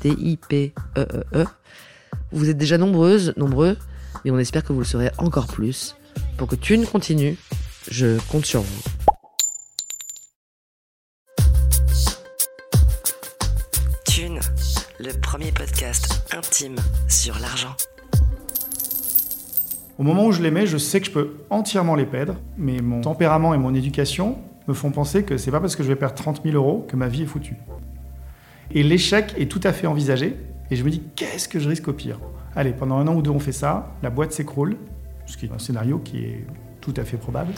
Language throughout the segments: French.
T-I-P-E-E-E. Vous êtes déjà nombreuses, nombreux, mais on espère que vous le serez encore plus. Pour que Thune continue, je compte sur vous. Thune, le premier podcast intime sur l'argent. Au moment où je les mets, je sais que je peux entièrement les perdre, mais mon tempérament et mon éducation me font penser que c'est pas parce que je vais perdre 30 000 euros que ma vie est foutue. Et l'échec est tout à fait envisagé, et je me dis qu'est-ce que je risque au pire? Allez, pendant un an ou deux on fait ça, la boîte s'écroule, ce qui est un scénario qui est tout à fait probable.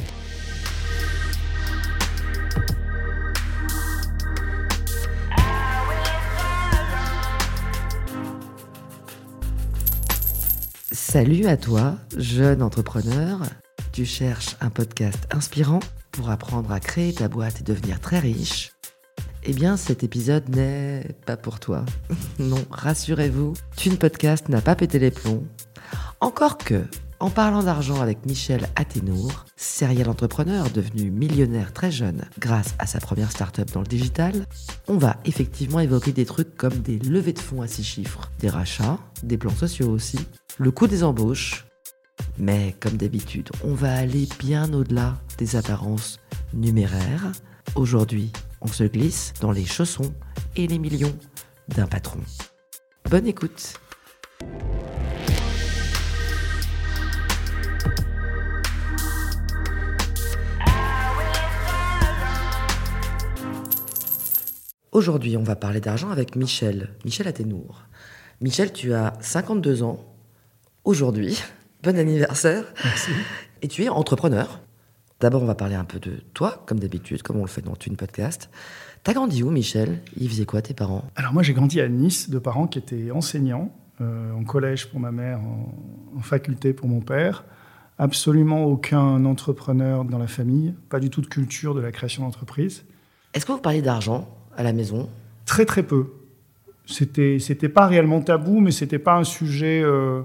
Salut à toi, jeune entrepreneur. Tu cherches un podcast inspirant pour apprendre à créer ta boîte et devenir très riche Eh bien, cet épisode n'est pas pour toi. non, rassurez-vous, Thune Podcast n'a pas pété les plombs. Encore que, en parlant d'argent avec Michel Athénour, serial entrepreneur devenu millionnaire très jeune grâce à sa première start-up dans le digital, on va effectivement évoquer des trucs comme des levées de fonds à six chiffres, des rachats, des plans sociaux aussi, le coût des embauches. Mais comme d'habitude, on va aller bien au-delà des apparences numéraires. Aujourd'hui, on se glisse dans les chaussons et les millions d'un patron. Bonne écoute Aujourd'hui, on va parler d'argent avec Michel, Michel Athénour. Michel, tu as 52 ans aujourd'hui. Bon anniversaire. Merci. Et tu es entrepreneur. D'abord, on va parler un peu de toi, comme d'habitude, comme on le fait dans une podcast. T'as grandi où, Michel? Ils faisaient quoi, tes parents? Alors moi j'ai grandi à Nice, de parents qui étaient enseignants, euh, en collège pour ma mère, en, en faculté pour mon père. Absolument aucun entrepreneur dans la famille, pas du tout de culture de la création d'entreprise. Est-ce que vous parliez d'argent à la maison? Très très peu. C'était c'était pas réellement tabou, mais c'était pas un sujet. euh,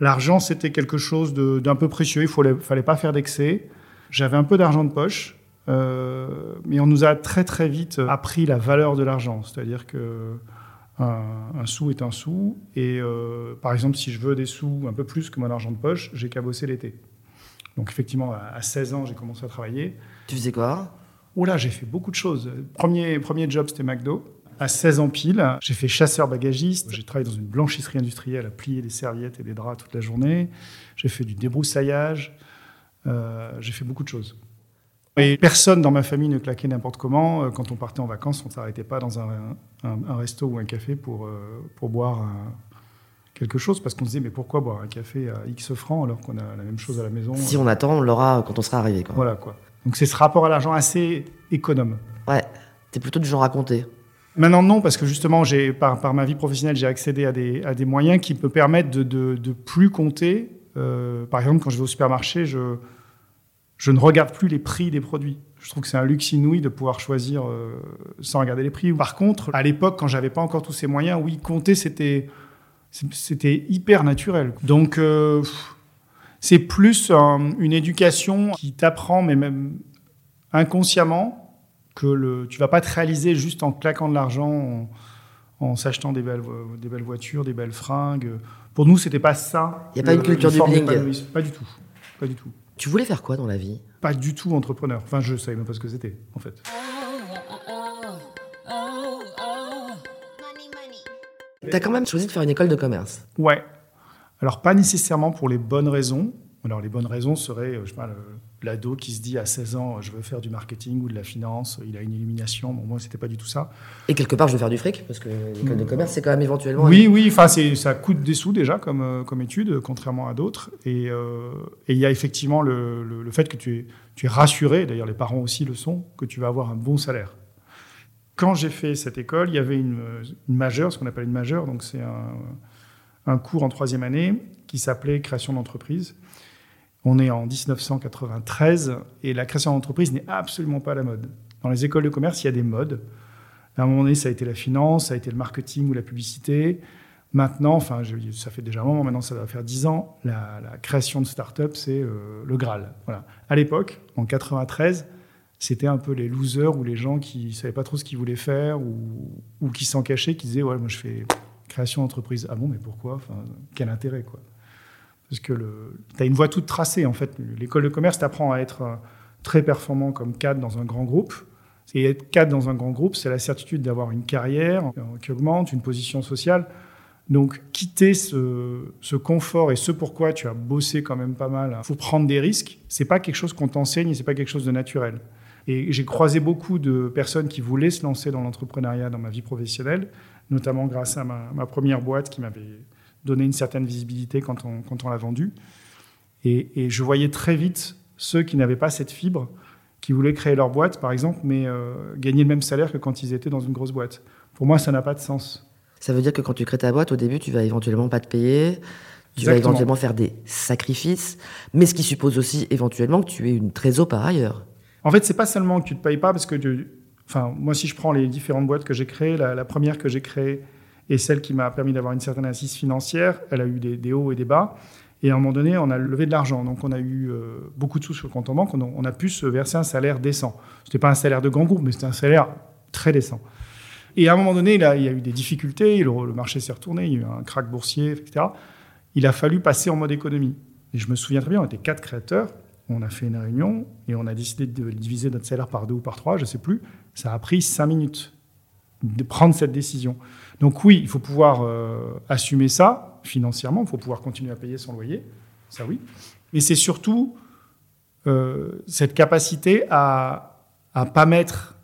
L'argent c'était quelque chose d'un peu précieux. Il fallait fallait pas faire d'excès. J'avais un peu d'argent de poche, euh, mais on nous a très très vite appris la valeur de l'argent. C'est-à-dire que un, un sou est un sou, et euh, par exemple si je veux des sous un peu plus que mon argent de poche, j'ai qu'à bosser l'été. Donc effectivement à à 16 ans j'ai commencé à travailler. Tu faisais quoi? Oh là, j'ai fait beaucoup de choses. Premier, premier job, c'était McDo. À 16 ans pile, j'ai fait chasseur-bagagiste. J'ai travaillé dans une blanchisserie industrielle à plier des serviettes et des draps toute la journée. J'ai fait du débroussaillage. Euh, j'ai fait beaucoup de choses. Et personne dans ma famille ne claquait n'importe comment. Euh, Quand on partait en vacances, on ne s'arrêtait pas dans un, un- un resto ou un café pour, euh, pour boire un- quelque chose parce qu'on se disait mais pourquoi boire un café à X francs alors qu'on a la même chose à la maison Si on attend, on l'aura quand on sera arrivé. Quoi. Voilà quoi. Donc c'est ce rapport à l'argent assez économe. Ouais, t'es plutôt du genre à compter. Maintenant, non, parce que justement, par, par ma vie professionnelle, j'ai accédé à des, à des moyens qui me permettent de, de, de plus compter. Euh, par exemple, quand je vais au supermarché, je, ne regarde plus les prix des produits. Je trouve que c'est un luxe inouï de pouvoir choisir euh, sans regarder les prix. Par contre, à l'époque, quand j'avais pas encore tous ces moyens, oui, compter, c'était, hyper naturel. Donc, euh, c'est plus un- une éducation qui t'apprend, mais même inconsciemment, que le, tu vas pas te réaliser juste en claquant de l'argent, en, s'achetant des belles, des belles voitures, des belles fringues. Pour nous, c'était pas ça. Y a pas une culture du bling. Pas du tout. Pas du tout. Tu voulais faire quoi dans la vie? Pas du tout entrepreneur. Enfin, je savais même pas ce que c'était, en fait. T'as quand même choisi de faire une école de commerce. Ouais. Alors, pas nécessairement pour les bonnes raisons. Alors, les bonnes raisons seraient, euh, je sais pas, le- l'ado qui se dit à 16 ans, je veux faire du marketing ou de la finance, il a une illumination. Bon, moi, c'était pas du tout ça. Et quelque part, je veux faire du fric, parce que l'école de commerce, c'est quand même éventuellement. Oui, oui, enfin, ça coûte des sous déjà comme, euh, comme étude, contrairement à d'autres. Et euh, et il y a effectivement le, le- le fait que tu es, tu es rassuré, d'ailleurs les parents aussi le sont, que tu vas avoir un bon salaire. Quand j'ai fait cette école, il y avait une, une majeure, ce qu'on appelle une majeure, donc c'est un, un cours en troisième année qui s'appelait création d'entreprise. On est en 1993 et la création d'entreprise n'est absolument pas la mode. Dans les écoles de commerce, il y a des modes. À un moment donné, ça a été la finance, ça a été le marketing ou la publicité. Maintenant, ça fait déjà un moment, maintenant ça va faire 10 ans, la, création de start-up, c'est euh, le Graal. Voilà. À l'époque, en 93, c'était un peu les losers ou les gens qui ne savaient pas trop ce qu'ils voulaient faire ou, qui s'en cachaient, qui disaient Ouais, moi je fais création d'entreprise. Ah bon, mais pourquoi? Quel intérêt quoi Parce que tu as une voie toute tracée en fait. L'école de commerce t'apprend à être euh, très performant comme cadre dans un grand groupe. Et être cadre dans un grand groupe, c'est la certitude d'avoir une carrière euh, qui augmente, une position sociale. Donc, quitter ce, confort et ce pourquoi tu as bossé quand même pas mal, il faut prendre des risques. C'est pas quelque chose qu'on t'enseigne et c'est pas quelque chose de naturel. Et j'ai croisé beaucoup de personnes qui voulaient se lancer dans l'entrepreneuriat dans ma vie professionnelle, notamment grâce à ma première boîte qui m'avait donné une certaine visibilité quand on, quand on l'a vendue. Et, et je voyais très vite ceux qui n'avaient pas cette fibre, qui voulaient créer leur boîte, par exemple, mais euh, gagner le même salaire que quand ils étaient dans une grosse boîte. Pour moi, ça n'a pas de sens. Ça veut dire que quand tu crées ta boîte, au début, tu vas éventuellement pas te payer. Tu vas éventuellement faire des sacrifices, mais ce qui suppose aussi éventuellement que tu aies une trésor par ailleurs. En fait, c'est pas seulement que tu te payes pas, parce que, tu- enfin, moi, si je prends les différentes boîtes que j'ai créées, la, la première que j'ai créée et celle qui m'a permis d'avoir une certaine assise financière, elle a eu des, hauts et des bas. Et à un moment donné, on a levé de l'argent. Donc, on a eu euh, beaucoup de sous sur le compte en banque. On a, pu se verser un salaire décent. C'était pas un salaire de grand groupe, mais c'était un salaire très décent. Et à un moment donné, là, il y a eu des difficultés. Le, le marché s'est retourné. Il y a eu un crack boursier, etc. Il a fallu passer en mode économie. Et je me souviens très bien, on était quatre créateurs. On a fait une réunion et on a décidé de diviser notre salaire par deux ou par trois, je ne sais plus. Ça a pris cinq minutes de prendre cette décision. Donc oui, il faut pouvoir euh, assumer ça financièrement, il faut pouvoir continuer à payer son loyer, ça oui. Mais c'est surtout euh, cette capacité à ne pas mettre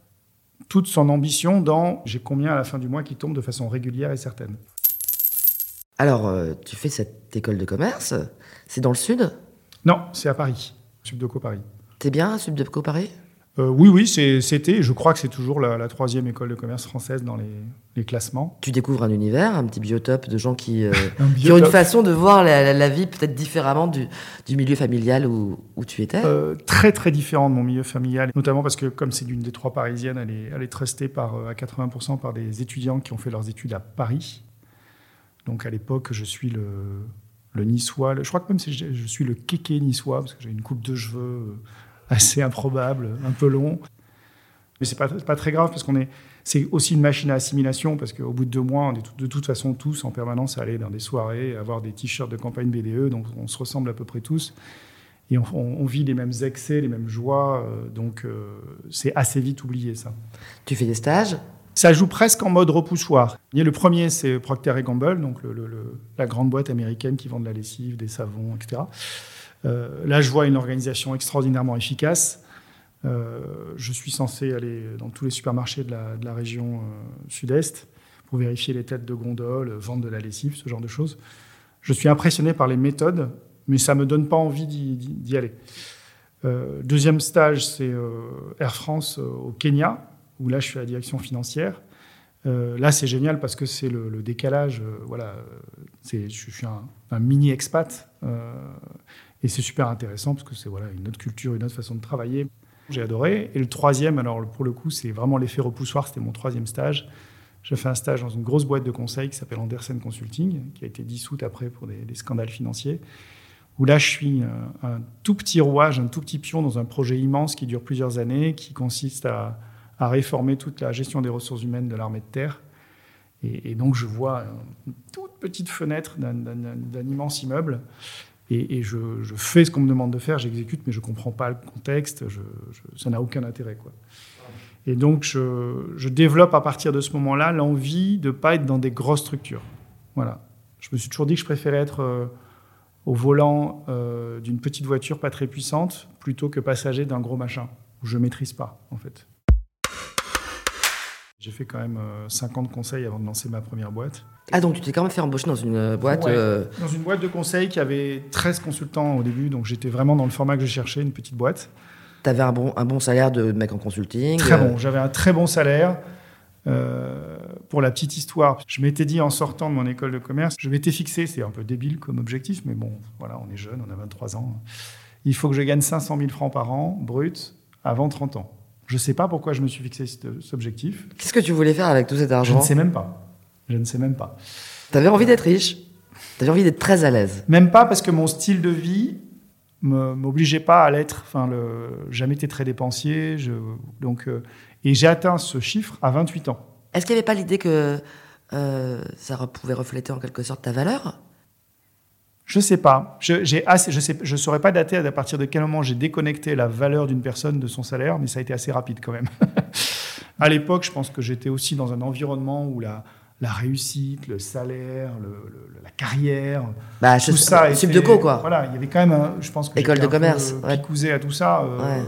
toute son ambition dans j'ai combien à la fin du mois qui tombe de façon régulière et certaine. Alors, euh, tu fais cette école de commerce, c'est dans le sud? Non, c'est à Paris, Subdeco Paris. T'es bien à Subdeco Paris? Euh, oui, oui, c'était, je crois que c'est toujours la, la troisième école de commerce française dans les, les classements. Tu découvres un univers, un petit biotope de gens qui, euh, Un qui ont une façon de voir la, la- la vie peut-être différemment du, du milieu familial où, où tu étais. Euh, très très différent de mon milieu familial, notamment parce que comme c'est d'une des trois parisiennes, elle est, elle est trustée par, à 80% par des étudiants qui ont fait leurs études à Paris. Donc à l'époque, je suis le, le niçois, le- je crois que même si je, suis le kéké niçois, parce que j'ai une coupe de cheveux assez improbable, un peu long. Mais c'est pas, pas très grave parce qu'on est, c'est aussi une machine à assimilation parce qu'au bout de deux mois, on est de toute façon tous en permanence à aller dans des soirées, avoir des t-shirts de campagne BDE, donc on se ressemble à peu près tous. Et on vit les mêmes excès, les mêmes joies, euh, donc euh, c'est assez vite oublié ça. Tu fais des stages? Ça joue presque en mode repoussoir. Le premier, c'est Procter Gamble, donc la grande boîte américaine qui vend de la lessive, des savons, etc. Euh, là, je vois une organisation extraordinairement efficace. Euh, je suis censé aller dans tous les supermarchés de la, région euh, sud-est pour vérifier les têtes de gondole, vendre de la lessive, ce genre de choses. Je suis impressionné par les méthodes, mais ça ne me donne pas envie d'y- aller. Deuxième stage, c'est Air France au Kenya, où là, je suis à la direction financière. Euh, là, c'est génial parce que c'est le, décalage. euh, voilà, c'est, je suis un, mini expat euh, et c'est super intéressant parce que c'est voilà une autre culture, une autre façon de travailler. J'ai adoré. Et le troisième, alors pour le coup, c'est vraiment l'effet repoussoir. C'était mon troisième stage. J'ai fait un stage dans une grosse boîte de conseil qui s'appelle Andersen Consulting, qui a été dissoute après pour des, des scandales financiers. Où là, je suis un, un tout petit rouage, un tout petit pion dans un projet immense qui dure plusieurs années, qui consiste à, à réformer toute la gestion des ressources humaines de l'armée de terre. Et, donc, je vois une toute petite fenêtre d'un immense immeuble et, je, fais ce qu'on me demande de faire, j'exécute, mais je ne comprends pas le contexte, ça n'a aucun intérêt. Quoi. Et donc, je, développe à partir de ce moment-là l'envie de ne pas être dans des grosses structures. Voilà. Je me suis toujours dit que je préférais être euh, au volant euh, d'une petite voiture pas très puissante plutôt que passager d'un gros machin où je ne maîtrise pas, en fait. J'ai fait quand même 50 euh, conseils avant de lancer ma première boîte. Ah, donc tu t'es quand même fait embaucher dans une boîte Dans une boîte de conseil qui avait 13 consultants au début, donc j'étais vraiment dans le format que je cherchais, une petite boîte. Tu avais un bon, un bon salaire de mec en consulting Très bon, j'avais un très bon salaire. Euh, pour la petite histoire, je m'étais dit en sortant de mon école de commerce, je m'étais fixé, c'est un peu débile comme objectif, mais bon, voilà, on est jeune, on a 23 ans. Il faut que je gagne 500 000 francs par an, brut, avant 30 ans. Je ne sais pas pourquoi je me suis fixé cet, objectif. Qu'est-ce que tu voulais faire avec tout cet argent Je ne sais même pas. Je ne sais même pas. Tu avais envie d'être riche Tu avais envie d'être très à l'aise Même pas parce que mon style de vie m'obligeait pas à l'être. Enfin, le, jamais été très dépensier. Je, donc, euh, et j'ai atteint ce chiffre à 28 ans. Est-ce qu'il n'y avait pas l'idée que euh, ça pouvait refléter en quelque sorte ta valeur? Je sais pas. Je, assez, je sais, je saurais pas dater à partir de quel moment j'ai déconnecté la valeur d'une personne de son salaire, mais ça a été assez rapide quand même. à l'époque, je pense que j'étais aussi dans un environnement où la, la réussite, le salaire, la carrière, bah, tout ça. Était, de co, quoi. Voilà, il y avait quand même, je pense que école de commerce, peu, ouais. à tout ça. Euh,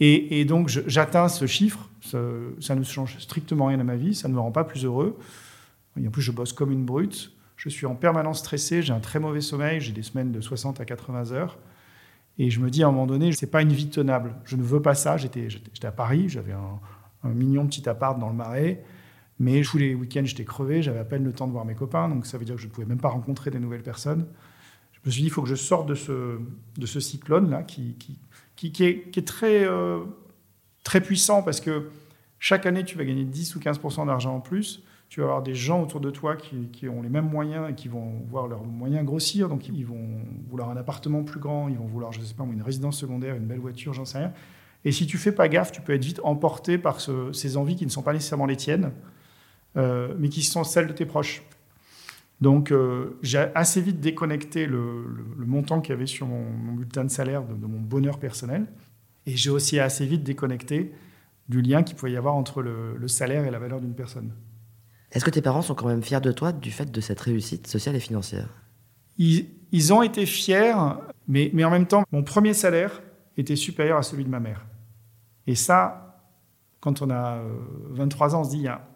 et, donc j'atteins ce chiffre, ça, ne change strictement rien à ma vie, ça ne me rend pas plus heureux. Et en plus, je bosse comme une brute. Je suis en permanence stressé, j'ai un très mauvais sommeil, j'ai des semaines de 60 à 80 heures. Et je me dis à un moment donné, c'est pas une vie tenable. Je ne veux pas ça. J'étais à Paris, j'avais un, mignon petit appart dans le Marais. Mais tous les week-ends, j'étais crevé, j'avais à peine le temps de voir mes copains, donc ça veut dire que je ne pouvais même pas rencontrer des nouvelles personnes. Je me suis dit, il faut que je sorte de ce, cyclone-là, qui est très, euh, très puissant, parce que chaque année, tu vas gagner 10 ou 15% d'argent en plus. Tu vas avoir des gens autour de toi qui, ont les mêmes moyens et qui vont voir leurs moyens grossir. Donc, ils vont vouloir un appartement plus grand, ils vont vouloir, je sais pas, une résidence secondaire, une belle voiture, j'en sais rien. Et si tu fais pas gaffe, tu peux être vite emporté par ces envies qui ne sont pas nécessairement les tiennes. Euh, mais qui sont celles de tes proches. Donc, euh, j'ai assez vite déconnecté le, montant qu'il y avait sur mon, bulletin de salaire de, mon bonheur personnel. Et j'ai aussi assez vite déconnecté du lien qu'il pouvait y avoir entre le, salaire et la valeur d'une personne. Est-ce que tes parents sont quand même fiers de toi du fait de cette réussite sociale et financière? Ils, ont été fiers, mais, en même temps, mon premier salaire était supérieur à celui de ma mère. Et ça, quand on a 23 euh, ans, on se dit, il y a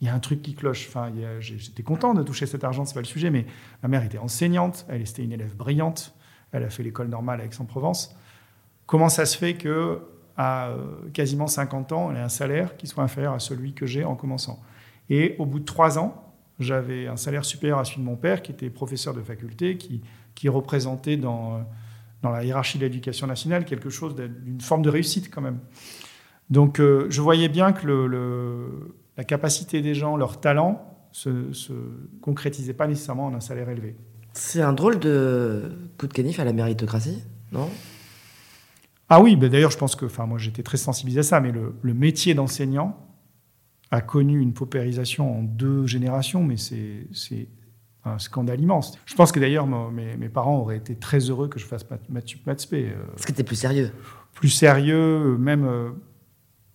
il y a un truc qui cloche. Enfin, j'étais content de toucher cet argent, c'est pas le sujet, mais ma mère était enseignante, elle était une élève brillante, elle a fait l'école normale à Aix-en-Provence. Comment ça se fait que à euh, quasiment 50 ans, elle ait un salaire qui soit inférieur à celui que j'ai en commençant? Et au bout de trois ans, j'avais un salaire supérieur à celui de mon père, qui était professeur de faculté, qui, qui représentait dans, dans la hiérarchie de l'éducation nationale quelque chose d'une forme de réussite quand même. Donc euh, je voyais bien que le la capacité des gens, leur talent, se, se concrétisait pas nécessairement en un salaire élevé. C'est un drôle de coup de canif à la méritocratie, non? Ah oui, ben d'ailleurs, je pense que, enfin, moi, j'étais très sensibilisé à ça, mais le, métier d'enseignant a connu une paupérisation en deux générations, mais c'est un scandale immense. Je pense que d'ailleurs, mes, mes, parents auraient été très heureux que je fasse maths sup, maths spé. Parce que tu plus sérieux. Plus sérieux, même euh,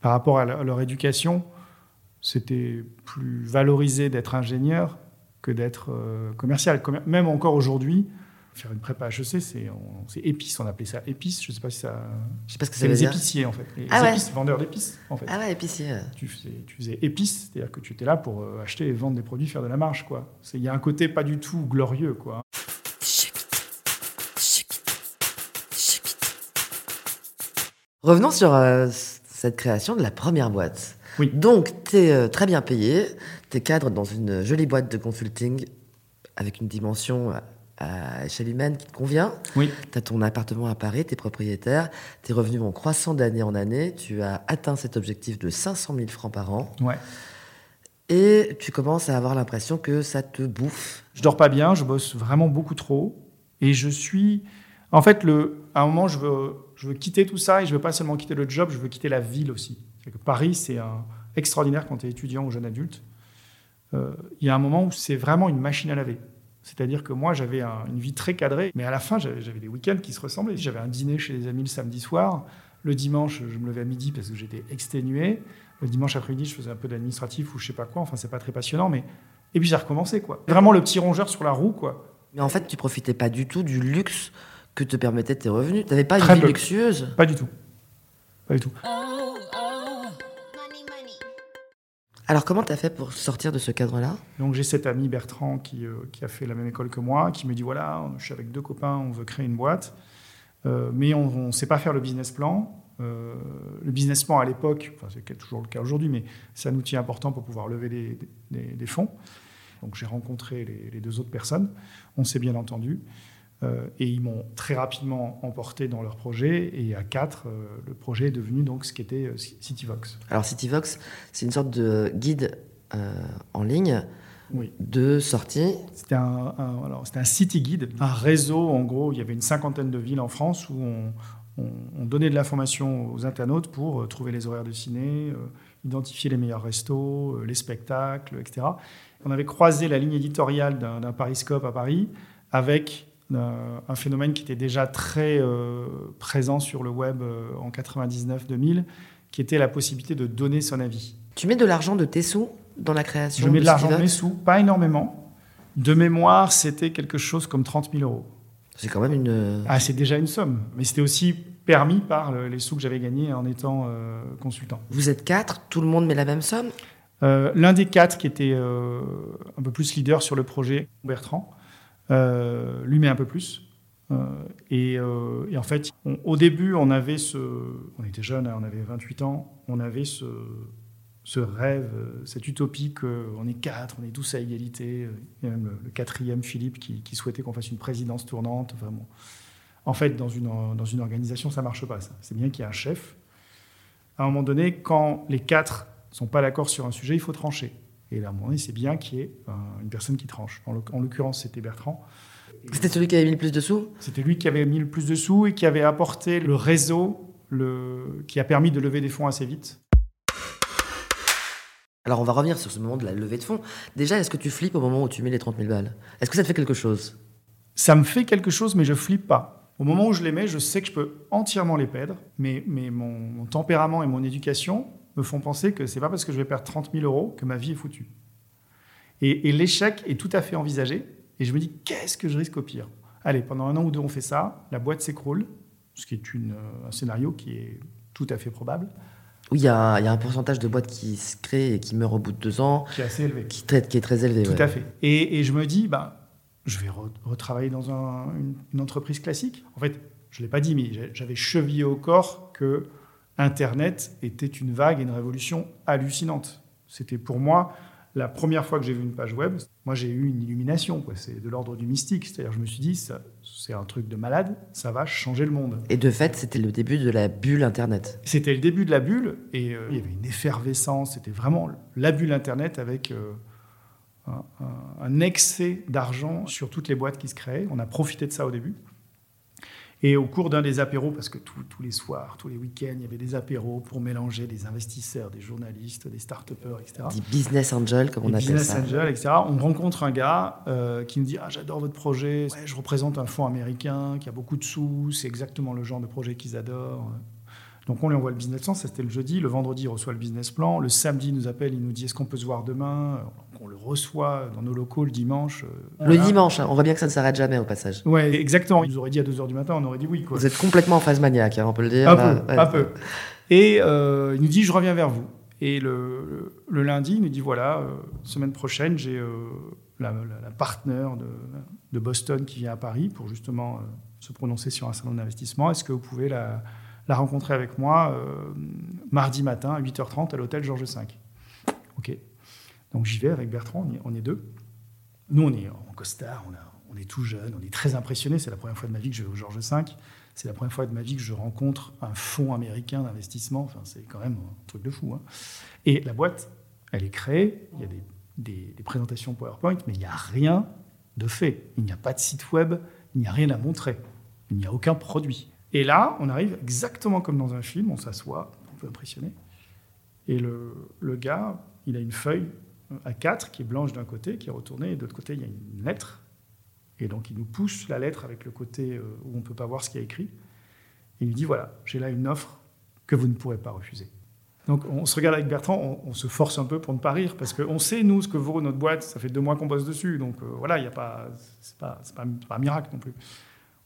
par rapport à leur éducation c'était plus valorisé d'être ingénieur que d'être euh, commercial. Même encore aujourd'hui, faire une prépa HEC, c'est épice, on appelait ça épice. Je sais pas si ça. Je sais pas ce que c'est. les épiciers en fait. Les ah épices, vendeurs d'épices en fait. Ah ouais, épicier. Tu faisais, tu faisais épices, c'est-à-dire que tu étais là pour euh, acheter et vendre des produits, faire de la marge quoi. Il y a un côté pas du tout glorieux quoi. Revenons sur euh, cette création de la première boîte. Donc, tu es euh, très bien payé, tu es cadre dans une jolie boîte de consulting avec une dimension à échelle humaine qui te convient. Oui. Tu as ton appartement à Paris, tu es propriétaire, tes revenus vont croissant d'année en année, tu as atteint cet objectif de 500 000 francs par an. Ouais. Et tu commences à avoir l'impression que ça te bouffe. Je dors pas bien, je bosse vraiment beaucoup trop. Et je suis. En fait, le... à un moment, je veux, je veux quitter tout ça et je veux pas seulement quitter le job, je veux quitter la ville aussi. Paris, c'est extraordinaire quand tu es étudiant ou jeune adulte. Euh, il y a un moment où c'est vraiment une machine à laver. C'est-à-dire que moi, j'avais un- une vie très cadrée, mais à la fin, j'avais j'avais des week-ends qui se ressemblaient. J'avais un dîner chez les amis le samedi soir. Le dimanche, je me levais à midi parce que j'étais exténué. Le dimanche après-midi, je faisais un peu d'administratif ou je sais pas quoi. Enfin, c'est pas très passionnant, mais. Et puis, j'ai recommencé, quoi. Vraiment le petit rongeur sur la roue, quoi. Mais en fait, tu profitais pas du tout du luxe que te permettaient tes revenus. T'avais pas une vie peu. luxueuse. Pas du tout. Pas du tout. Alors comment t'as fait pour sortir de ce cadre-là? Donc j'ai cet ami Bertrand qui, euh, qui a fait la même école que moi, qui me dit voilà, je suis avec deux copains, on veut créer une boîte, euh, mais on ne sait pas faire le business plan. Euh, le business plan à l'époque, enfin, c'est toujours le cas aujourd'hui, mais c'est un outil important pour pouvoir lever des, fonds. Donc j'ai rencontré les, les deux autres personnes, on s'est bien entendu, et ils m'ont très rapidement emporté dans leur projet, et à quatre, euh, le projet est devenu donc ce qu'était euh, CityVox. Alors CityVox, c'est une sorte de guide euh, en ligne Oui. de sortie. C'était un, un- alors, c'était un city guide, un réseau, en gros, il y avait une cinquantaine de villes en France où on, on- on donnait de l'information aux internautes pour euh, trouver les horaires de ciné, euh, identifier les meilleurs restos, euh, les spectacles, etc. On avait croisé la ligne éditoriale d'un, Pariscope à Paris avec euh, un phénomène qui était déjà très euh, présent sur le web euh, en 99-2000, qui était la possibilité de donner son avis. Tu mets de l'argent de tes sous dans la création Je mets de l'argent de mes sous, pas énormément. De mémoire, c'était quelque chose comme 30 000 euros. C'est quand même une... Ah, c'est déjà une somme. Mais c'était aussi permis par le- les sous que j'avais gagnés en étant euh, consultant. Vous êtes quatre, tout le monde met la même somme? Euh, L'un des quatre qui était euh, un peu plus leader sur le projet, Bertrand, euh, lui met un peu plus. Euh, et, euh, et en fait, au début, on avait ce. On était jeunes, hein, on avait 28 ans, on avait ce, rêve, euh, cette utopie qu'on est quatre, on est tous à égalité. euh, Il y a même le, quatrième, Philippe, qui, souhaitait qu'on fasse une présidence tournante. En fait, dans une, dans une organisation, ça marche pas. C'est bien qu'il y ait un chef. À un moment donné, quand les quatre sont pas d'accord sur un sujet, il faut trancher. Et à un moment donné, c'est bien qu'il y ait une personne qui tranche. En l'oc- en l'occurrence, c'était Bertrand. C'était celui qui avait mis le plus de sous? C'était lui qui avait mis le plus de sous et qui avait apporté le réseau le... qui a permis de lever des fonds assez vite. Alors on va revenir sur ce moment de la levée de fonds. Déjà, est-ce que tu flippes au moment où tu mets les 30 000 balles? Est-ce que ça te fait quelque chose? Ça me fait quelque chose, mais je flippe pas. Au moment où je les mets, je sais que je peux entièrement les perdre, mais, mais mon, mon tempérament et mon éducation me font penser que c'est pas parce que je vais perdre 30 000 euros que ma vie est foutue. Et, et l'échec est tout à fait envisagé, et je me dis, qu'est-ce que je risque au pire? Allez, pendant un an ou deux, on fait ça, la boîte s'écroule, ce qui est une, un scénario qui est tout à fait probable, Oui, il y, a il y a un pourcentage de boîtes qui se créent et qui meurent au bout de deux ans, qui est assez élevé. qui, traite, qui est très élevé. Tout ouais. à fait. Et, et je me dis, bah, je vais re- retravailler dans un- une, une entreprise classique. En fait, je ne l'ai pas dit, mais j'avais chevillé au corps que Internet était une vague et une révolution hallucinante. C'était pour moi la première fois que j'ai vu une page web. Moi, j'ai eu une illumination. quoi. C'est de l'ordre du mystique. C'est-à-dire, je me suis dit, c'est un truc de malade. Ça va changer le monde. Et de fait, c'était le début de la bulle Internet. C'était le début de la bulle et euh, il y avait une effervescence. C'était vraiment la bulle Internet avec euh, un excès d'argent sur toutes les boîtes qui se créaient. On a profité de ça au début. Et au cours d'un des apéros, parce que tous- tous les soirs, tous les week-ends, il y avait des apéros pour mélanger des investisseurs, des journalistes, des start-upers, etc. Dit business angel, comme on appelle business ça. angels, etc. On rencontre un gars euh, qui nous dit ah, J'adore votre projet, Ouais, je représente un fonds américain qui a beaucoup de sous, c'est exactement le genre de projet qu'ils adorent. Donc on lui envoie le business plan, c'était le jeudi. Le vendredi, il reçoit le business plan. Le samedi, il nous appelle, il nous dit Est-ce qu'on peut se voir demain? Donc, On le reçoit dans nos locaux le dimanche. euh, Le dimanche, hein, on voit bien que ça ne s'arrête jamais au passage. Ouais, exactement. Il nous aurait dit à 2h du matin, on aurait dit oui. Quoi. Vous êtes complètement en phase maniaque, hein, on peut le dire. Un là. peu, Ouais. un peu. Et euh, il nous dit, je reviens vers vous. Et le, le lundi, il nous dit, voilà, euh, semaine prochaine, j'ai euh, la, la, la partenaire de, de Boston qui vient à Paris pour justement euh, se prononcer sur un salon d'investissement. Est-ce que vous pouvez la, la rencontrer avec moi euh, mardi matin à 8h30 à l'hôtel Georges V Ok. Donc j'y vais avec Bertrand, on, est deux. Nous, on est en costard, on, est tout jeune, on est très impressionnés. C'est la première fois de ma vie que je vais au Georges V. C'est la première fois de ma vie que je rencontre un fonds américain d'investissement. Enfin, c'est quand même un truc de fou. hein. Et la boîte, elle est créée. Il y a des- des présentations PowerPoint, mais il n'y a rien de fait. Il n'y a pas de site web, il n'y a rien à montrer. Il n'y a aucun produit. Et là, on arrive exactement comme dans un film. On s'assoit, un peu impressionné. Et le, gars, il a une feuille à quatre qui est blanche d'un côté, qui est retournée, et de l'autre côté, il y a une lettre. Et donc, il nous pousse la lettre avec le côté euh, où on ne peut pas voir ce qu'il y a écrit. Et il nous dit voilà, j'ai là une offre que vous ne pourrez pas refuser. Donc, on se regarde avec Bertrand, on, se force un peu pour ne pas rire, parce qu'on sait, nous, ce que vaut notre boîte. Ça fait deux mois qu'on bosse dessus. Donc, euh, voilà, pas. C'est pas, pas, pas, un miracle non plus.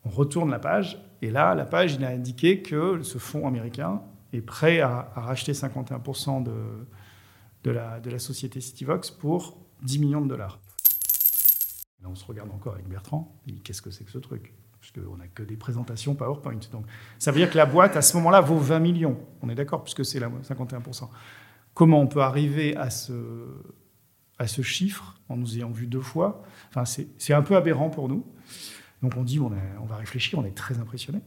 On retourne la page, et là, la page, il a indiqué que ce fonds américain est prêt à, racheter 51% de, de, la, société Cityvox pour 10 millions de dollars. Là, on se regarde encore avec Bertrand, il dit qu'est-ce que c'est que ce truc? Puisqu'on n'a que des présentations PowerPoint. Donc, ça veut dire que la boîte, à ce moment-là, vaut 20 millions. On est d'accord, puisque c'est 51%. Comment on peut arriver à ce, à ce chiffre en nous ayant vu deux fois? Enfin, C'est un peu aberrant pour nous. Donc on dit, on, on va réfléchir, on est très impressionné.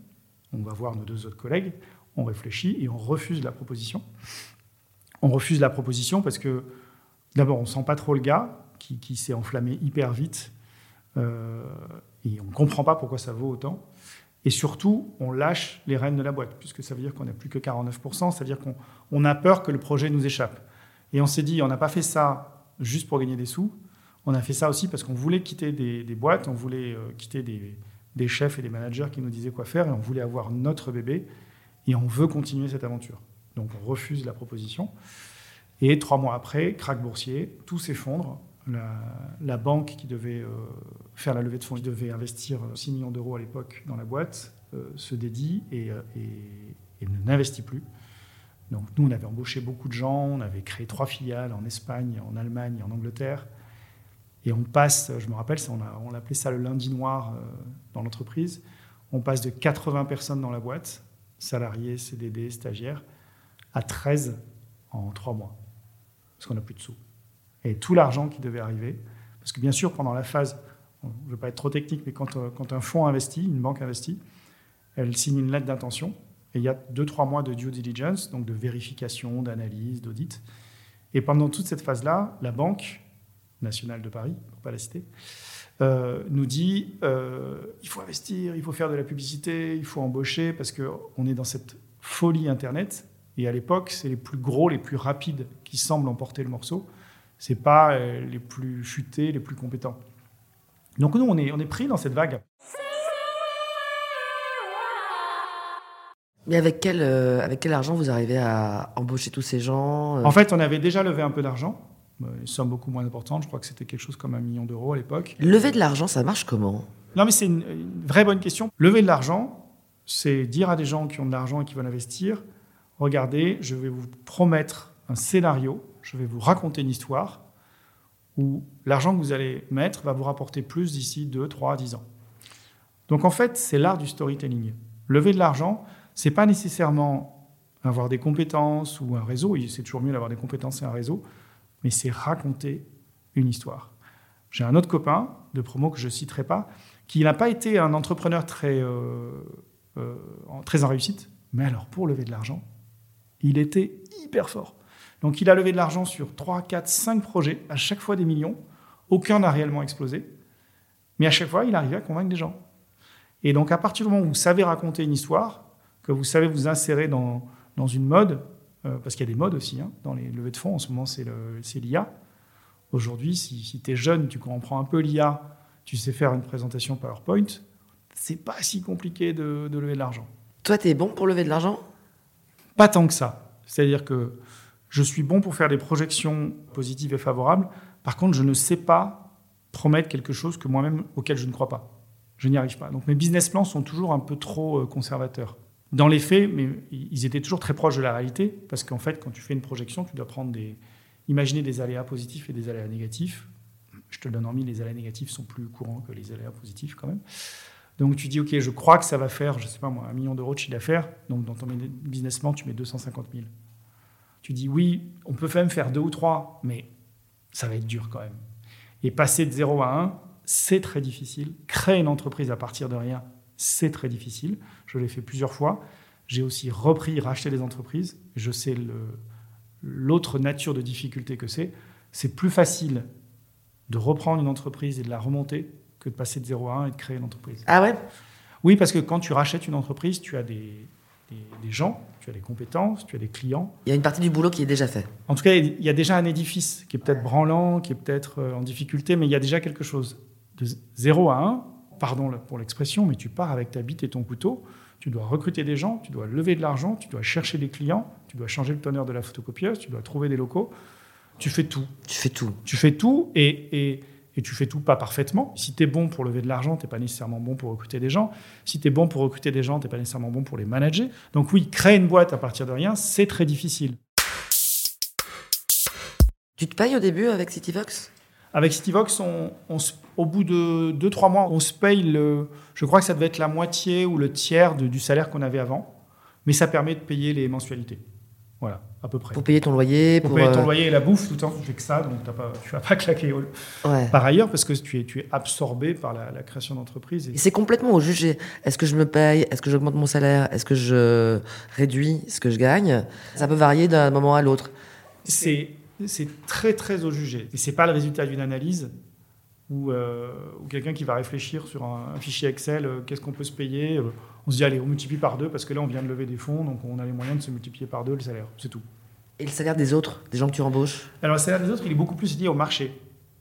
On va voir nos deux autres collègues, on réfléchit et on refuse la proposition. On refuse la proposition parce que, d'abord, on sent pas trop le gars qui, qui s'est enflammé hyper vite euh, et on ne comprend pas pourquoi ça vaut autant. Et surtout, on lâche les rênes de la boîte, puisque ça veut dire qu'on n'a plus que 49%, c'est-à-dire qu'on a peur que le projet nous échappe. Et on s'est dit, on n'a pas fait ça juste pour gagner des sous, on a fait ça aussi parce qu'on voulait quitter des, boîtes, on voulait euh, quitter des, chefs et des managers qui nous disaient quoi faire, et on voulait avoir notre bébé, et on veut continuer cette aventure. Donc on refuse la proposition. Et trois mois après, crack boursier, tout s'effondre, la, banque qui devait euh, faire la levée de fonds, qui devait investir 6 millions d'euros à l'époque dans la boîte, euh, se dédie et, euh, et, ne n'investit plus. Donc nous, on avait embauché beaucoup de gens, on avait créé trois filiales en Espagne, en Allemagne et en Angleterre. Et on passe, je me rappelle, on, a, on appelait ça le lundi noir dans l'entreprise. On passe de 80 personnes dans la boîte, salariés, CDD, stagiaires, à 13 en trois mois. Parce qu'on n'a plus de sous et tout l'argent qui devait arriver. Parce que bien sûr, pendant la phase, je ne veux pas être trop technique, mais quand, euh, quand un fonds investit, une banque investit, elle signe une lettre d'intention. Et il y a deux, trois mois de due diligence, donc de vérification, d'analyse, d'audit. Et pendant toute cette phase-là, la Banque nationale de Paris, pour pas la citer, euh, nous dit euh, il faut investir, il faut faire de la publicité, il faut embaucher, parce qu'on est dans cette folie Internet. Et à l'époque, c'est les plus gros, les plus rapides qui semblent emporter le morceau c'est pas euh, les plus futés, les plus compétents. Donc nous, on est, on est pris dans cette vague. Mais avec quel, avec quel argent vous arrivez à embaucher tous ces gens En fait, on avait déjà levé un peu d'argent, une somme beaucoup moins importante. Je crois que c'était quelque chose comme un million d'euros à l'époque. Lever de l'argent, ça marche comment? Non, mais c'est une, vraie bonne question. Lever de l'argent, c'est dire à des gens qui ont de l'argent et qui veulent investir, regardez, je vais vous promettre un scénario je vais vous raconter une histoire où l'argent que vous allez mettre va vous rapporter plus d'ici 2, 3, 10 ans. Donc en fait, c'est l'art du storytelling. Lever de l'argent, c'est pas nécessairement avoir des compétences ou un réseau, c'est toujours mieux d'avoir des compétences et un réseau, mais c'est raconter une histoire. J'ai un autre copain de promo que je citerai pas, qui n'a pas été un entrepreneur très, euh, euh, très en réussite, mais alors pour lever de l'argent, il était hyper fort. Donc il a levé de l'argent sur 3, 4, 5 projets, à chaque fois des millions. Aucun n'a réellement explosé. Mais à chaque fois, il arrivait à convaincre des gens. Et donc à partir du moment où vous savez raconter une histoire, que vous savez vous insérer dans, dans une mode, parce qu'il y a des modes aussi, hein, dans les levées de fonds, en ce moment c'est l'IA. Aujourd'hui, si, tu es jeune, tu comprends un peu l'IA, tu sais faire une présentation PowerPoint, c'est pas si compliqué de, de lever de l'argent. Toi, tu es bon pour lever de l'argent? Pas tant que ça. C'est-à-dire que je suis bon pour faire des projections positives et favorables. Par contre, je ne sais pas promettre quelque chose que moi-même auquel je ne crois pas. Je n'y arrive pas. Donc mes business plans sont toujours un peu trop euh, conservateurs. Dans les faits, mais ils étaient toujours très proches de la réalité, parce qu'en fait, quand tu fais une projection, tu dois prendre des, imaginer des aléas positifs et des aléas négatifs. Je te donne en mille, les aléas négatifs sont plus courants que les aléas positifs quand même. Donc tu dis, OK, je crois que ça va faire, je sais pas moi, un million d'euros de chiffre d'affaires. Donc dans ton business plan, tu mets 250 000 tu dis oui, on peut même faire deux ou trois, mais ça va être dur quand même. Et passer de 0 à 1, c'est très difficile. Créer une entreprise à partir de rien, c'est très difficile. Je l'ai fait plusieurs fois. J'ai aussi repris, racheté des entreprises. Je sais l'autre nature de difficulté que c'est. C'est plus facile de reprendre une entreprise et de la remonter que de passer de 0 à 1 et de créer une entreprise. Ah ouais? Oui, parce que quand tu rachètes une entreprise, tu as des, des, gens, tu as des compétences, tu as des clients. Il y a une partie du boulot qui est déjà fait. En tout cas, il y a déjà un édifice qui est peut-être branlant, qui est peut-être euh, en difficulté, mais il y a déjà quelque chose. De 0 à 1, pardon pour l'expression, mais tu pars avec ta bite et ton couteau. Tu dois recruter des gens, tu dois lever de l'argent, tu dois chercher des clients, tu dois changer le teneur de la photocopieuse, tu dois trouver des locaux. Tu fais tout. Tu fais tout. Tu fais tout et, et, et tu fais tout pas parfaitement. Si tu es bon pour lever de l'argent, tu n'es pas nécessairement bon pour recruter des gens. Si tu es bon pour recruter des gens, tu n'es pas nécessairement bon pour les manager. Donc oui, créer une boîte à partir de rien, c'est très difficile. Tu te payes au début avec CityVox? Avec CityVox, on, on, au bout de 2-3 mois, on se paye, le, je crois que ça devait être la moitié ou le tiers de, du salaire qu'on avait avant. Mais ça permet de payer les mensualités. Voilà, à peu près. Pour payer ton loyer Pour, payer ton loyer et la bouffe, tout le temps, tu fais que ça, donc pas, tu vas pas claquer ouais. par ailleurs parce que tu es, tu es absorbé par la, la création d'entreprise. Et, et c'est complètement au jugé. Est-ce que je me paye? Est-ce que j'augmente mon salaire? Est-ce que je réduis ce que je gagne? Ça peut varier d'un moment à l'autre. C'est c'est très très au jugé. Et c'est pas le résultat d'une analyse ou, euh, quelqu'un qui va réfléchir sur un, un fichier Excel, euh, qu'est-ce qu'on peut se payer. Euh, on se dit allez, on multiplie par deux parce que là on vient de lever des fonds, donc on a les moyens de se multiplier par deux le salaire. C'est tout. Et le salaire des autres, des gens que tu embauches? Alors le salaire des autres, il est beaucoup plus lié au marché.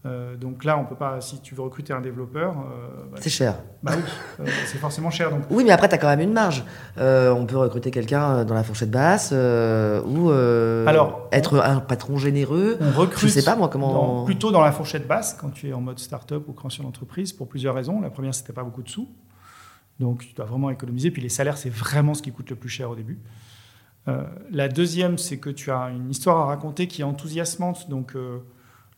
Euh, donc là, on peut pas. Si tu veux recruter un développeur, euh, bah, c'est cher. Bah oui, euh, c'est forcément cher. Donc. Oui, mais après, tu as quand même une marge. On peut recruter quelqu'un dans la fourchette basse ou Alors, être un patron généreux. On recrute. Je sais pas moi comment. Dans, plutôt dans la fourchette basse quand tu es en mode start-up ou création d'entreprise pour plusieurs raisons. La première, c'était pas beaucoup de sous, donc tu dois vraiment économiser. Puis les salaires, c'est vraiment ce qui coûte le plus cher au début. la deuxième, c'est que tu as une histoire à raconter qui est enthousiasmante, donc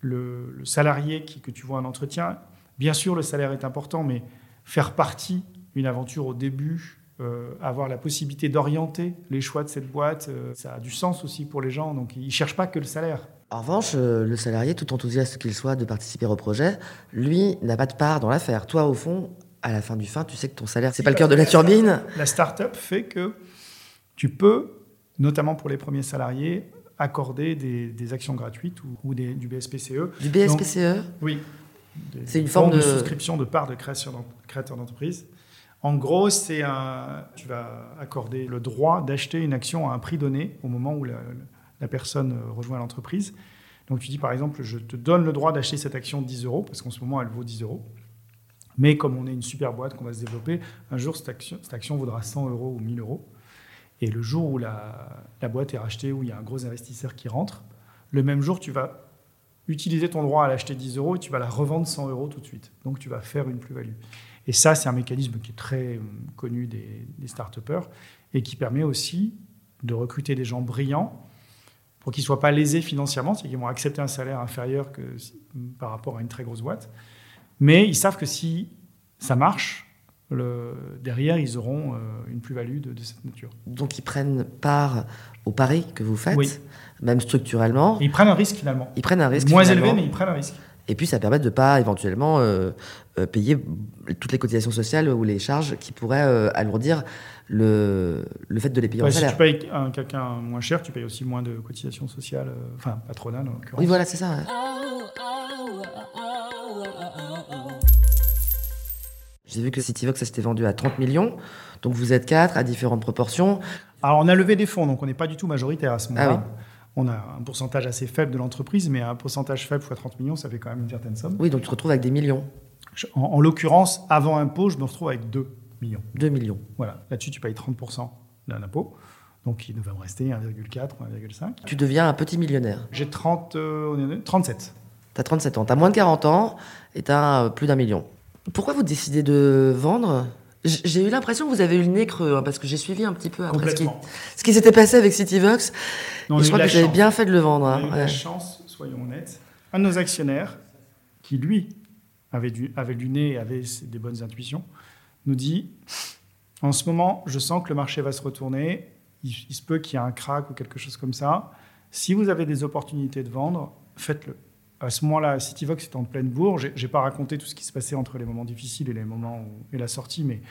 le, le, salarié qui, que tu vois en entretien, bien sûr, le salaire est important, mais faire partie d'une aventure au début, euh, avoir la possibilité d'orienter les choix de cette boîte, euh, ça a du sens aussi pour les gens. Donc, ils ne cherchent pas que le salaire. En revanche, euh, le salarié, tout enthousiaste qu'il soit de participer au projet, lui n'a pas de part dans l'affaire. Toi, au fond, à la fin du fin, tu sais que ton salaire, c'est pas le cœur de la turbine. La start-up fait que tu peux, notamment pour les premiers salariés, accorder des, des, actions gratuites ou, ou des, du BSPCE. Du BSPCE Donc, Oui. C'est une forme de... de... souscription de parts de créateur d'entreprise. En gros, c'est un... tu vas accorder le droit d'acheter une action à un prix donné au moment où la, la personne rejoint l'entreprise. Donc tu dis par exemple, je te donne le droit d'acheter cette action 10 euros, parce qu'en ce moment elle vaut 10 euros. Mais comme on est une super boîte qu'on va se développer, un jour cette action, cette action vaudra 100 euros ou 1000 euros. Et le jour où la, boîte est rachetée, où il y a un gros investisseur qui rentre, le même jour, tu vas utiliser ton droit à l'acheter 10 euros et tu vas la revendre 100 euros tout de suite. Donc, tu vas faire une plus-value. Et ça, c'est un mécanisme qui est très euh, connu des, start-upers et qui permet aussi de recruter des gens brillants pour qu'ils ne soient pas lésés financièrement, c'est-à-dire qu'ils vont accepter un salaire inférieur par rapport à une très grosse boîte. Mais ils savent que si ça marche, le, derrière, ils auront euh, une plus-value de, de, cette nature. Donc, ils prennent part au pari que vous faites, oui. même structurellement. Et ils prennent un risque finalement. Ils prennent un risque. Moins finalement. élevé, mais ils prennent un risque. Et puis, ça permet de ne pas éventuellement euh, euh, payer toutes les cotisations sociales ou les charges qui pourraient euh, alourdir le, le, fait de les payer ouais, en si salaire. tu payes un, quelqu'un moins cher, tu payes aussi moins de cotisations sociales, enfin patronales en l'occurrence. Oui, voilà, c'est ça. Ouais. J'ai vu que CityVox, ça s'était vendu à 30 millions. Donc vous êtes quatre à différentes proportions. Alors on a levé des fonds, donc on n'est pas du tout majoritaire à ce moment-là. Ah oui. On a un pourcentage assez faible de l'entreprise, mais un pourcentage faible fois 30 millions, ça fait quand même une certaine somme. Oui, donc tu te retrouves avec des millions. En, en l'occurrence, avant impôt, je me retrouve avec 2 millions. 2 millions. Voilà. Là-dessus, tu payes 30% d'un impôt. Donc il devait me rester 1,4 ou 1,5. Tu deviens un petit millionnaire. J'ai 30, euh, 37. Tu as 37 ans. Tu as moins de 40 ans et tu as euh, plus d'un million. Pourquoi vous décidez de vendre? J'ai eu l'impression que vous avez eu le nez creux, hein, parce que j'ai suivi un petit peu après ce qui, ce qui s'était passé avec CityVox. Non, et je crois que vous avez bien fait de le vendre. On a hein. eu ouais. la chance, soyons honnêtes. Un de nos actionnaires, qui lui avait du, avait du nez et avait des bonnes intuitions, nous dit En ce moment, je sens que le marché va se retourner. Il, il se peut qu'il y ait un crack ou quelque chose comme ça. Si vous avez des opportunités de vendre, faites-le à ce moment-là, CityVox était en pleine bourre. Je n'ai pas raconté tout ce qui se passait entre les moments difficiles et les moments et la sortie, mais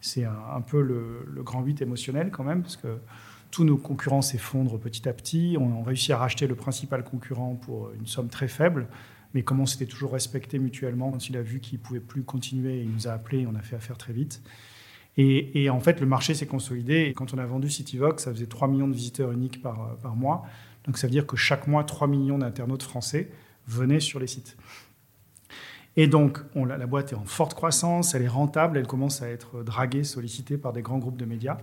c'est un, peu le, grand 8 émotionnel quand même, parce que tous nos concurrents s'effondrent petit à petit. On, on réussit à racheter le principal concurrent pour une somme très faible, mais comme on s'était toujours respecté mutuellement, quand il a vu qu'il ne pouvait plus continuer, il nous a appelés et on a fait affaire très vite. Et, en fait, le marché s'est consolidé. Quand on a vendu CityVox, ça faisait 3 millions de visiteurs uniques par, par mois. Donc ça veut dire que chaque mois, 3 millions d'internautes français venaient sur les sites. Et donc, on, la, la boîte est en forte croissance, elle est rentable, elle commence à être draguée, sollicitée par des grands groupes de médias.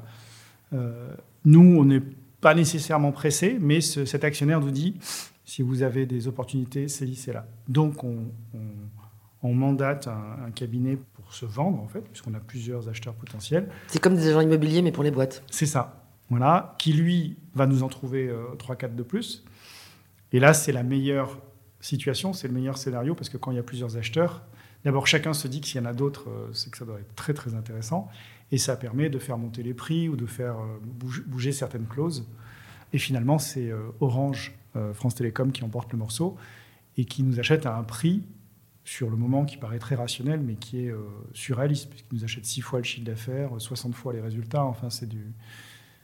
Euh, nous, on n'est pas nécessairement pressé, mais ce- cet actionnaire nous dit si vous avez des opportunités, saisissez-la. Donc, on, on- on mandate un, un cabinet pour se vendre, en fait, puisqu'on a plusieurs acheteurs potentiels. C'est comme des agents immobiliers, mais pour les boîtes. C'est ça. Voilà. Qui, lui, va nous en trouver euh, 3-4 de plus. Et là, c'est la meilleure situation, c'est le meilleur scénario, parce que quand il y a plusieurs acheteurs, d'abord, chacun se dit que s'il y en a d'autres, euh, c'est que ça doit être très, très intéressant. Et ça permet de faire monter les prix ou de faire euh, bouger, certaines clauses. Et finalement, c'est euh, Orange, France Télécom, qui emporte le morceau et qui nous achète à un prix sur le moment qui paraît très rationnel, mais qui est surréaliste, puisqu'il nous achète 6 fois le chiffre d'affaires, 60 fois les résultats. Enfin, c'est du.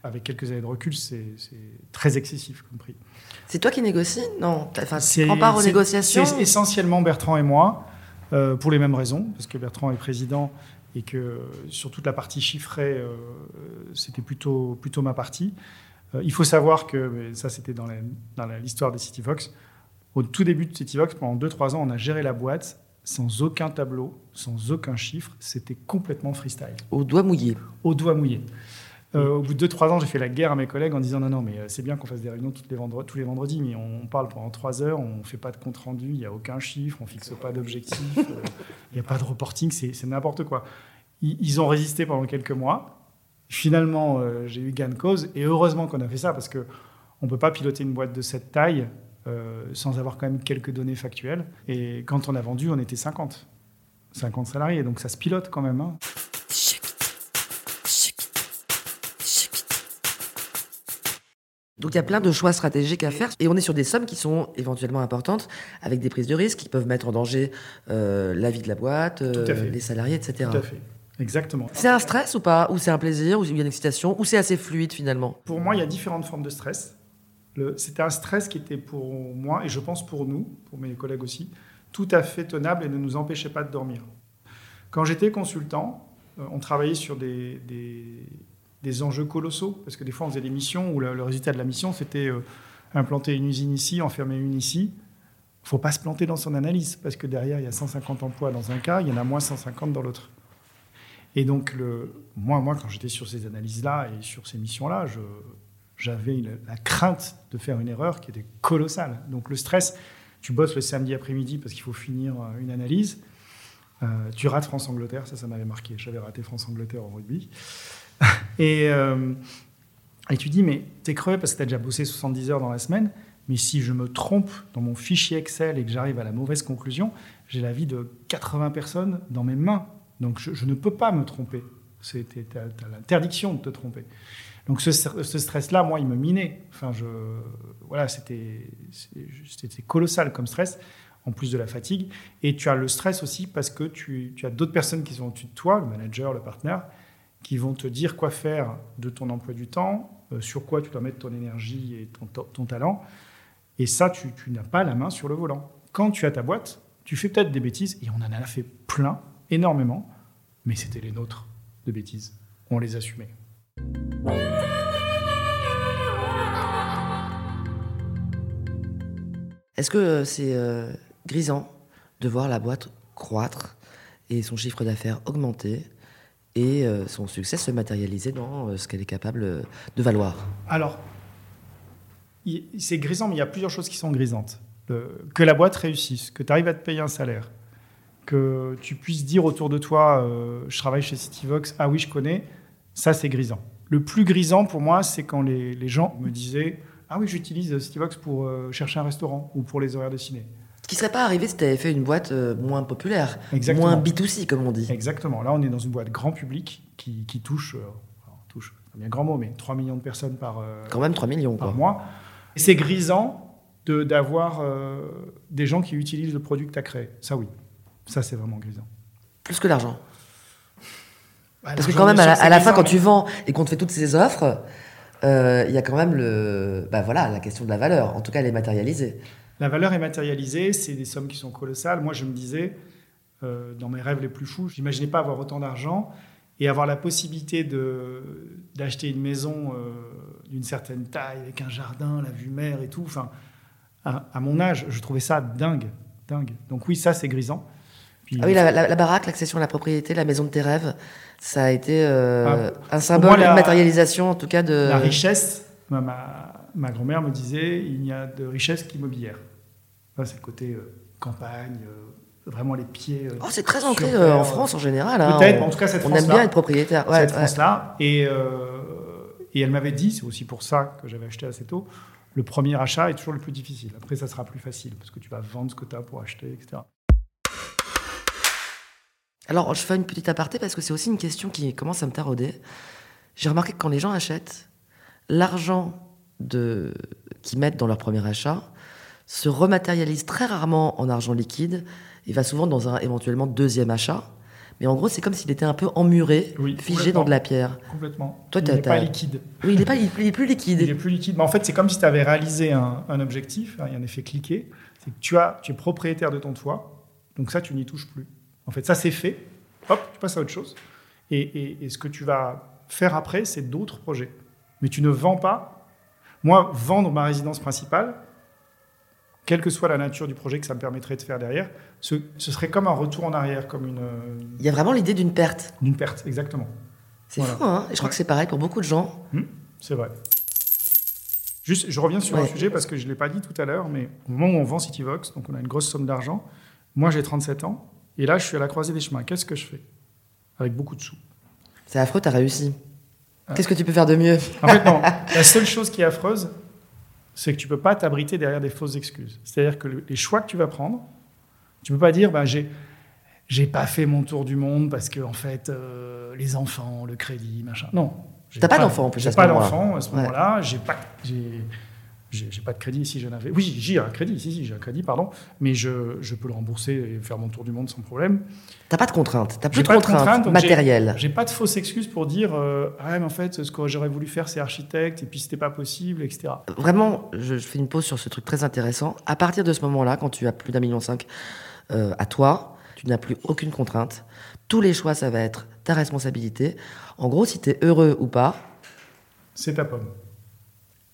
Avec quelques années de recul, c'est très excessif comme prix. C'est toi qui négocies Non. Enfin, tu prends part aux négociations C'est essentiellement Bertrand et moi, euh, pour les mêmes raisons, parce que Bertrand est président et que sur toute la partie chiffrée, euh, c'était plutôt, plutôt ma partie. Euh, il faut savoir que, mais ça c'était dans l'histoire de CityVox, au tout début de CityVox, pendant 2-3 ans, on a géré la boîte sans aucun tableau, sans aucun chiffre, c'était complètement freestyle Au doigt mouillé. au doigt mouillé. Euh, au bout de 2-3 ans, j'ai fait la guerre à mes collègues en disant non, non, mais euh, c'est bien qu'on fasse des réunions toutes les tous les vendredis, mais on parle pendant 3 heures, on ne fait pas de compte rendu, il n'y a aucun chiffre, on ne fixe pas d'objectif, euh, il n'y a pas de reporting, c'est n'importe quoi. Ils, ont résisté pendant quelques mois. Finalement, j'ai eu gain de cause, et heureusement qu'on a fait ça, parce qu'on ne peut pas piloter une boîte de cette taille sans avoir quand même quelques données factuelles. Et quand on a vendu, on était 50. 50 salariés, donc ça se pilote quand même. hein. Donc il y a plein de choix stratégiques à faire et on est sur des sommes qui sont éventuellement importantes avec des prises de risques qui peuvent mettre en danger euh, la vie de la boîte, euh, les salariés, etc. Tout à fait. Exactement. C'est un stress ou pas? Ou c'est un plaisir? Ou il y a une excitation? Ou c'est assez fluide finalement? Pour moi, il y a différentes formes de stress. C'était un stress qui était pour moi, et je pense pour nous, pour mes collègues aussi, tout à fait tenable et ne nous empêchait pas de dormir. Quand j'étais consultant, euh, on travaillait sur des, des- des enjeux colossaux, parce que des fois on faisait des missions où le, résultat de la mission c'était euh, implanter une usine ici, enfermer une ici. Il ne faut pas se planter dans son analyse, parce que derrière il y a 150 emplois dans un cas, il y en a moins 150 dans l'autre. Et donc, moi, moi, quand j'étais sur ces analyses-là et sur ces missions-là, j'avais la crainte de faire une erreur qui était colossale. Donc, le stress, tu bosses le samedi après-midi parce qu'il faut finir euh, une analyse. Euh, tu rates France-Angleterre, ça, ça m'avait marqué. J'avais raté France-Angleterre au rugby. et, euh, et tu dis, mais t'es crevé parce que t'as déjà bossé 70 heures dans la semaine. Mais si je me trompe dans mon fichier Excel et que j'arrive à la mauvaise conclusion, j'ai la vie de 80 personnes dans mes mains. Donc je, ne peux pas me tromper. Tu as, l'interdiction de te tromper. Donc ce, stress-là, moi, il me minait. Enfin, voilà, c'était colossal comme stress, en plus de la fatigue. Et tu as le stress aussi parce que tu, tu as d'autres personnes qui sont au-dessus de toi, le manager, le partenaire, qui vont te dire quoi faire de ton emploi du temps, euh, sur quoi tu dois mettre ton énergie et ton, talent. Et ça, tu, n'as pas la main sur le volant. Quand tu as ta boîte, tu fais peut-être des bêtises, et on en a fait plein, énormément, mais c'était les nôtres de bêtises. On les assumait. Est-ce que c'est euh, grisant de voir la boîte croître et son chiffre d'affaires augmenter et euh, son succès se matérialiser dans euh, ce qu'elle est capable de valoir Alors, c'est grisant, mais il y a plusieurs choses qui sont grisantes. Que la boîte réussisse, que tu arrives à te payer un salaire, que tu puisses dire autour de toi, euh, je travaille chez Cityvox, ah oui, je connais, ça c'est grisant. Le plus grisant pour moi, c'est quand les, gens me disaient, ah oui, j'utilise Cityvox pour euh, chercher un restaurant ou pour les horaires de ciné. Ce qui ne serait pas arrivé si tu avais fait une boîte euh, moins populaire, Exactement. moins B2C, comme on dit. Exactement. Là, on est dans une boîte grand public qui, qui touche, euh, alors, touche, c'est bien grand mot, mais 3 millions de personnes par, euh, Quand même 3 millions, par quoi. mois. Et c'est grisant de- d'avoir euh, des gens qui utilisent le produit que tu as créé. Ça, oui. Ça, c'est vraiment grisant. Plus que l'argent. Bah, Parce que quand même, à la, à fin, quand tu vends et qu'on te fait toutes ces offres, euh, il y a quand même le, bah voilà, la question de la valeur. En tout cas, elle est matérialisée. La valeur est matérialisée, c'est des sommes qui sont colossales. Moi, je me disais, euh, dans mes rêves les plus fous, je n'imaginais pas avoir autant d'argent et avoir la possibilité de- d'acheter une maison euh, d'une certaine taille, avec un jardin, la vue mer et tout. Enfin, à, à mon âge, je trouvais ça dingue, dingue. Donc oui, ça, c'est grisant. Puis, Ah oui, la, la- la baraque, l'accession à la propriété, la maison de tes rêves, ça a été euh, Ah, un symbole, moi, la- une matérialisation en tout cas de. La richesse, ma, ma, ma grand-mère me disait, il n'y a de richesse qu'immobilière. C'est le côté euh, campagne, euh, vraiment les pieds. euh, Oh, c'est très ancré en France en général. hein. Peut-être, en tout cas, cette On aime bien être propriétaire. Ouais, cette ouais. France-là. Et, et elle m'avait dit, c'est aussi pour ça que j'avais acheté assez tôt, le premier achat est toujours le plus difficile. Après, ça sera plus facile parce que tu vas vendre ce que tu as pour acheter, etc. Alors, je fais une petite aparté parce que c'est aussi une question qui commence à me tarauder. J'ai remarqué que quand les gens achètent, l'argent de... qu'ils mettent dans leur premier achat se rematérialise très rarement en argent liquide. Il va souvent dans un éventuellement deuxième achat. Mais en gros, c'est comme s'il était un peu emmuré, Oui, figé dans de la pierre. Complètement. Toi, il n'est pas liquide. Oui, il n'est pas, il est plus liquide. Il est plus liquide. Mais en fait, c'est comme si tu avais réalisé un, un objectif. hein, Il y a un effet cliqué. C'est que tu, as, tu es propriétaire de ton toit. Donc ça, tu n'y touches plus. En fait, ça, c'est fait. Hop, tu passes à autre chose. Et, et- et ce que tu vas faire après, c'est d'autres projets. Mais tu ne vends pas. Moi, vendre ma résidence principale, quelle que soit la nature du projet que ça me permettrait de faire derrière, ce, ce serait comme un retour en arrière, comme une, Il y a vraiment l'idée d'une perte. une perte, exactement. C'est Voilà. fou, hein Et je crois que c'est pareil pour beaucoup de gens. C'est vrai. Juste, je reviens sur un Ouais. sujet parce que je ne l'ai pas dit tout à l'heure, mais au moment où on vend Cityvox, donc on a une grosse somme d'argent, moi j'ai 37 ans, et là je suis à la croisée des chemins. Qu'est-ce que je fais Avec beaucoup de sous? C'est affreux, t'as réussi. Qu'est-ce que tu peux faire de mieux En fait, non. la seule chose qui est affreuse, c'est que tu peux pas t'abriter derrière des fausses excuses. C'est-à-dire que le- les choix que tu vas prendre, tu peux pas dire, bah, j'ai j'ai pas fait mon tour du monde parce que en fait euh, les enfants, le crédit, machin. Non. T'as pas d'enfant, en plus, à ce pas moment-là. d'enfant à ce moment-là. J'ai pas j'ai pas de crédit si j'en avais. Oui, j'ai un crédit, si si, j'ai un crédit, pardon, mais je, je peux le rembourser et faire mon tour du monde sans problème. T'as pas de contraintes. T'as plus de contraintes matérielles. J'ai pas de fausses excuses pour dire euh, ah mais en fait ce que j'aurais voulu faire c'est architecte et puis c'était pas possible, etc. Vraiment, je, je fais une pause sur ce truc très intéressant. À partir de ce moment-là, quand tu as plus d'un million cinq euh, à toi, tu n'as plus aucune contrainte. Tous les choix, ça va être ta responsabilité. En gros, si tu es heureux ou pas, C'est ta pomme.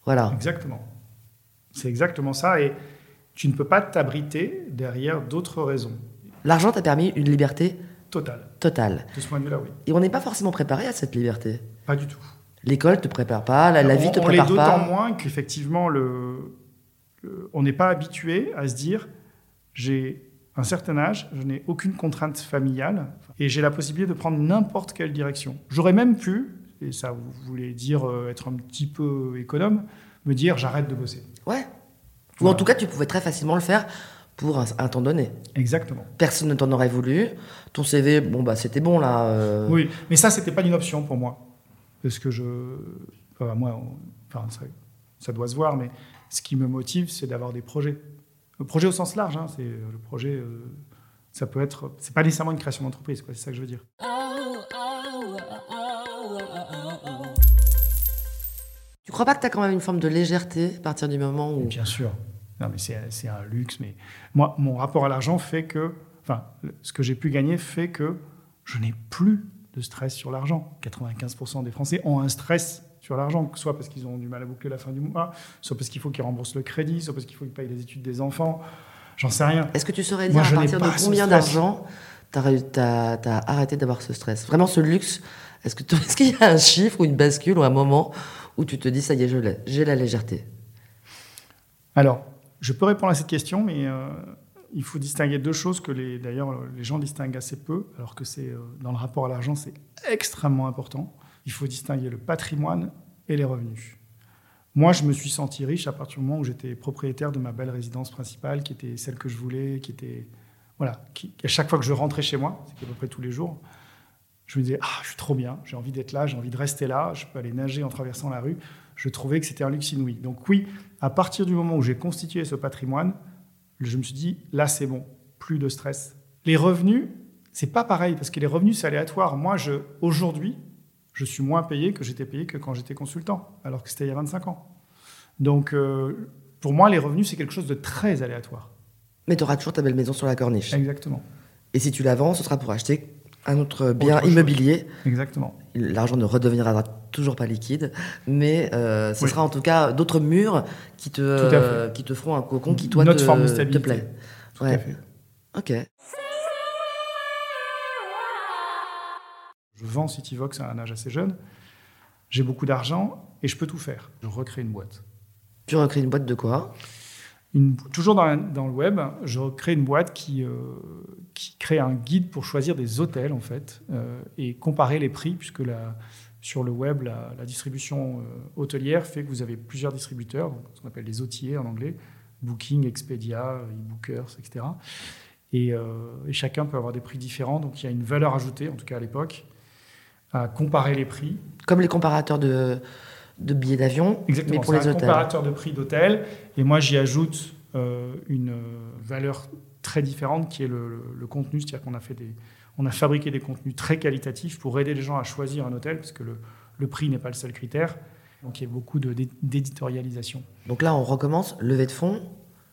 voilà. Exactement. C'est exactement ça. Et tu ne peux pas t'abriter derrière d'autres raisons. L'argent t'a permis une liberté Total. totale. De ce point de vue-là, oui. Et on n'est pas forcément préparé à cette liberté. Pas du tout. L'école te prépare pas, la, la vie on, te on prépare d'autant pas. moins qu'effectivement, le, le- on n'est pas habitué à se dire j'ai un certain âge, je n'ai aucune contrainte familiale et j'ai la possibilité de prendre n'importe quelle direction. J'aurais même pu, et ça voulait dire euh, être un petit peu économe, me dire j'arrête de bosser. Ouais. Ou en tout cas, tu pouvais très facilement le faire pour un, un temps donné. Exactement. Personne ne t'en aurait voulu. Ton CV, bon, bah, c'était bon, là. euh, Oui, mais ça, c'était pas une option pour moi. Parce que je. Enfin, moi, on- enfin, ça, ça doit se voir, mais ce qui me motive, c'est d'avoir des projets. Le projet au sens large, hein, c'est le projet. euh, ça peut être. C'est pas nécessairement une création d'entreprise, quoi, c'est ça que je veux dire. Tu crois pas que tu as quand même une forme de légèreté à partir du moment où. Bien sûr. Non, mais c'est un luxe. Mais moi, mon rapport à l'argent fait que. Enfin, ce que j'ai pu gagner fait que je n'ai plus de stress sur l'argent. 95% des Français ont un stress sur l'argent, soit parce qu'ils ont du mal à boucler la fin du mois, soit parce qu'il faut qu'ils remboursent le crédit, soit parce qu'il faut qu'ils payent les études des enfants. J'en sais rien. Est-ce que tu saurais dire à partir de combien d'argent tu as, arrêté d'avoir ce stress? Vraiment ce luxe? Est-ce qu'il y a un chiffre ou une bascule ou un moment où tu te dis ça y est, j'ai la légèreté Alors, je peux répondre à cette question, mais euh, il faut distinguer deux choses que d'ailleurs les gens distinguent assez peu, alors que c'est euh, dans le rapport à l'argent, c'est extrêmement important. Il faut distinguer le patrimoine et les revenus. Moi, je me suis senti riche à partir du moment où j'étais propriétaire de ma belle résidence principale, qui était celle que je voulais, qui était voilà, à chaque fois que je rentrais chez moi, c'est à peu près tous les jours, je me disais ah, je suis trop bien, j'ai envie d'être là, j'ai envie de rester là, je peux aller nager en traversant la rue. Je trouvais que c'était un luxe inouï. Donc oui, à partir du moment où j'ai constitué ce patrimoine, je me suis dit, là, c'est bon, plus de stress. Les revenus, c'est pas pareil, parce que les revenus, c'est aléatoire. Moi, je, aujourd'hui, je suis moins payé que j'étais payé que quand j'étais consultant, alors que c'était il y a 25 ans. Donc, euh, pour moi, les revenus, c'est quelque chose de très aléatoire. Mais tu auras toujours ta belle maison sur la corniche. Exactement. Et si tu la vends, ce sera pour acheter un autre bien immobilier. Exactement. L'argent ne redeviendra toujours pas liquide, mais euh, ce sera en tout cas d'autres murs qui te, euh, qui te feront un cocon qui, toi, Notre te, forme de stabilité. te plaît. Tout à fait. Ok. Je vends Cityvox à un âge assez jeune. J'ai beaucoup d'argent et je peux tout faire. Je recrée une boîte. Tu recrées une boîte de quoi? Toujours dans, le web, je crée une boîte qui, euh, qui crée un guide pour choisir des hôtels, en fait, euh, et comparer les prix, puisque sur le web, la, distribution euh, hôtelière fait que vous avez plusieurs distributeurs, ce qu'on appelle les hôtiers en anglais, Booking, Expedia, eBookers, etc. Et, et chacun peut avoir des prix différents, donc il y a une valeur ajoutée, en tout cas à l'époque, à comparer les prix Comme les comparateurs de, de billets d'avion, mais pour c'est les un hôtels. comparateur de prix d'hôtel. Et moi, j'y ajoute euh, une euh, valeur très différente qui est le, le- le contenu. C'est-à-dire qu'on a, fait des, on a fabriqué des contenus très qualitatifs pour aider les gens à choisir un hôtel, parce que le, le prix n'est pas le seul critère. Donc il y a beaucoup d'éditorialisation. Donc là, on recommence, levée de fonds,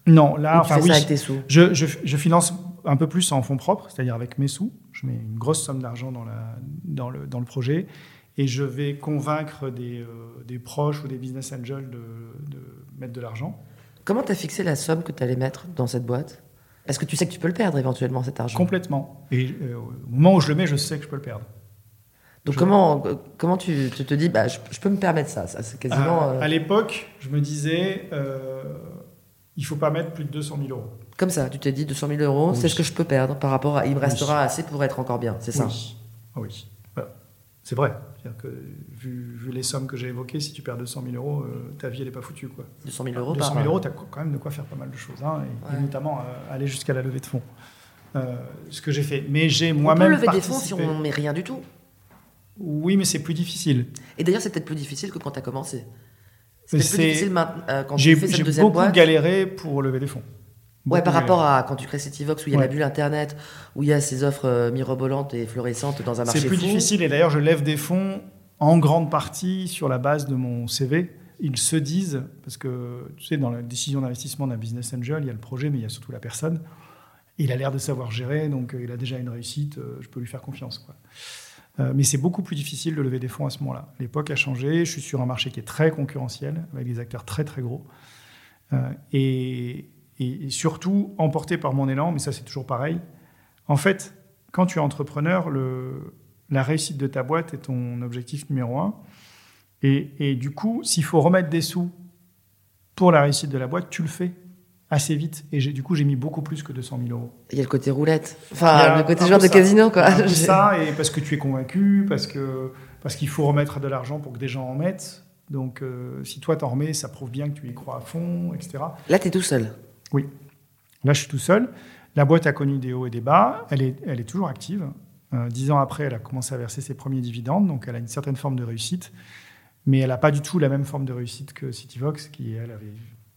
Non, là, tu enfin fais oui, ça avec tes sous? je, je- je finance un peu plus en fonds propres, c'est-à-dire avec mes sous. Je mets une grosse somme d'argent dans, la- dans, le, dans le projet et je vais convaincre des, euh, des proches ou des business angels de, de mettre de l'argent. Comment tu as fixé la somme que tu allais mettre dans cette boîte? Est-ce que tu sais que tu peux le perdre éventuellement, cet argent? Complètement. Et euh, au moment où je le mets, je sais que je peux le perdre. Donc je- comment, euh, comment tu, tu te dis, bah, je, je peux me permettre ça, ça c'est quasiment... à, euh, à l'époque, je me disais, euh, il faut pas mettre plus de 200 000 euros. Comme ça, tu t'es dit 200 000 euros, Oui. c'est ce que je peux perdre par rapport à... Il me Oui. restera assez pour être encore bien, c'est ça? Oui. Ah oui. Voilà. C'est vrai. C'est-à-dire que vu, vu les sommes que j'ai évoquées, si tu perds 200 000 euros, euh, ta vie, elle n'est pas foutue. Quoi. 200 000 euros 200 par 000 euros, tu as quand même de quoi faire pas mal de choses. hein, et, notamment euh, aller jusqu'à la levée de fonds. Euh, ce que j'ai fait. Mais j'ai On peut moi-même lever des fonds si on met rien du tout. Oui, mais c'est plus difficile. Et d'ailleurs, c'est peut-être plus difficile que quand tu as commencé. C'est plus difficile euh, quand tu fais cette j'ai beaucoup boîte. galéré pour lever des fonds. Ouais, par rapport à quand tu crées Cityvox où il y a Ouais. la bulle internet, où il y a ces offres euh, mirobolantes et florissantes dans un marché C'est plus fou. difficile et d'ailleurs je lève des fonds en grande partie sur la base de mon CV. Ils se disent, parce que tu sais, dans la décision d'investissement d'un business angel, il y a le projet, mais il y a surtout la personne. Il a l'air de savoir gérer, donc euh, il a déjà une réussite, euh, je peux lui faire confiance. Quoi. Euh, mais c'est beaucoup plus difficile de lever des fonds à ce moment-là. L'époque a changé, je suis sur un marché qui est très concurrentiel, avec des acteurs très très gros. Euh, et, et- et surtout emporté par mon élan, mais ça c'est toujours pareil. En fait, quand tu es entrepreneur, le, la réussite de ta boîte est ton objectif numéro un. Et, et du coup, s'il faut remettre des sous pour la réussite de la boîte, tu le fais assez vite. Et du coup, j'ai mis beaucoup plus que 200 000 euros. Il y a le côté roulette. Enfin, le côté peu de ça. casino, quoi. Un peu J'ai- ça, et parce que tu es convaincu, parce que parce qu'il faut remettre de l'argent pour que des gens en mettent. Donc, euh, si toi t'en remets, ça prouve bien que tu y crois à fond, etc. Là, tu es tout seul. Oui. Là, je suis tout seul. La boîte a connu des hauts et des bas. Elle est, elle est toujours active. Euh, dix ans après, elle a commencé à verser ses premiers dividendes, donc elle a une certaine forme de réussite. Mais elle n'a pas du tout la même forme de réussite que Cityvox, qui, elle, avait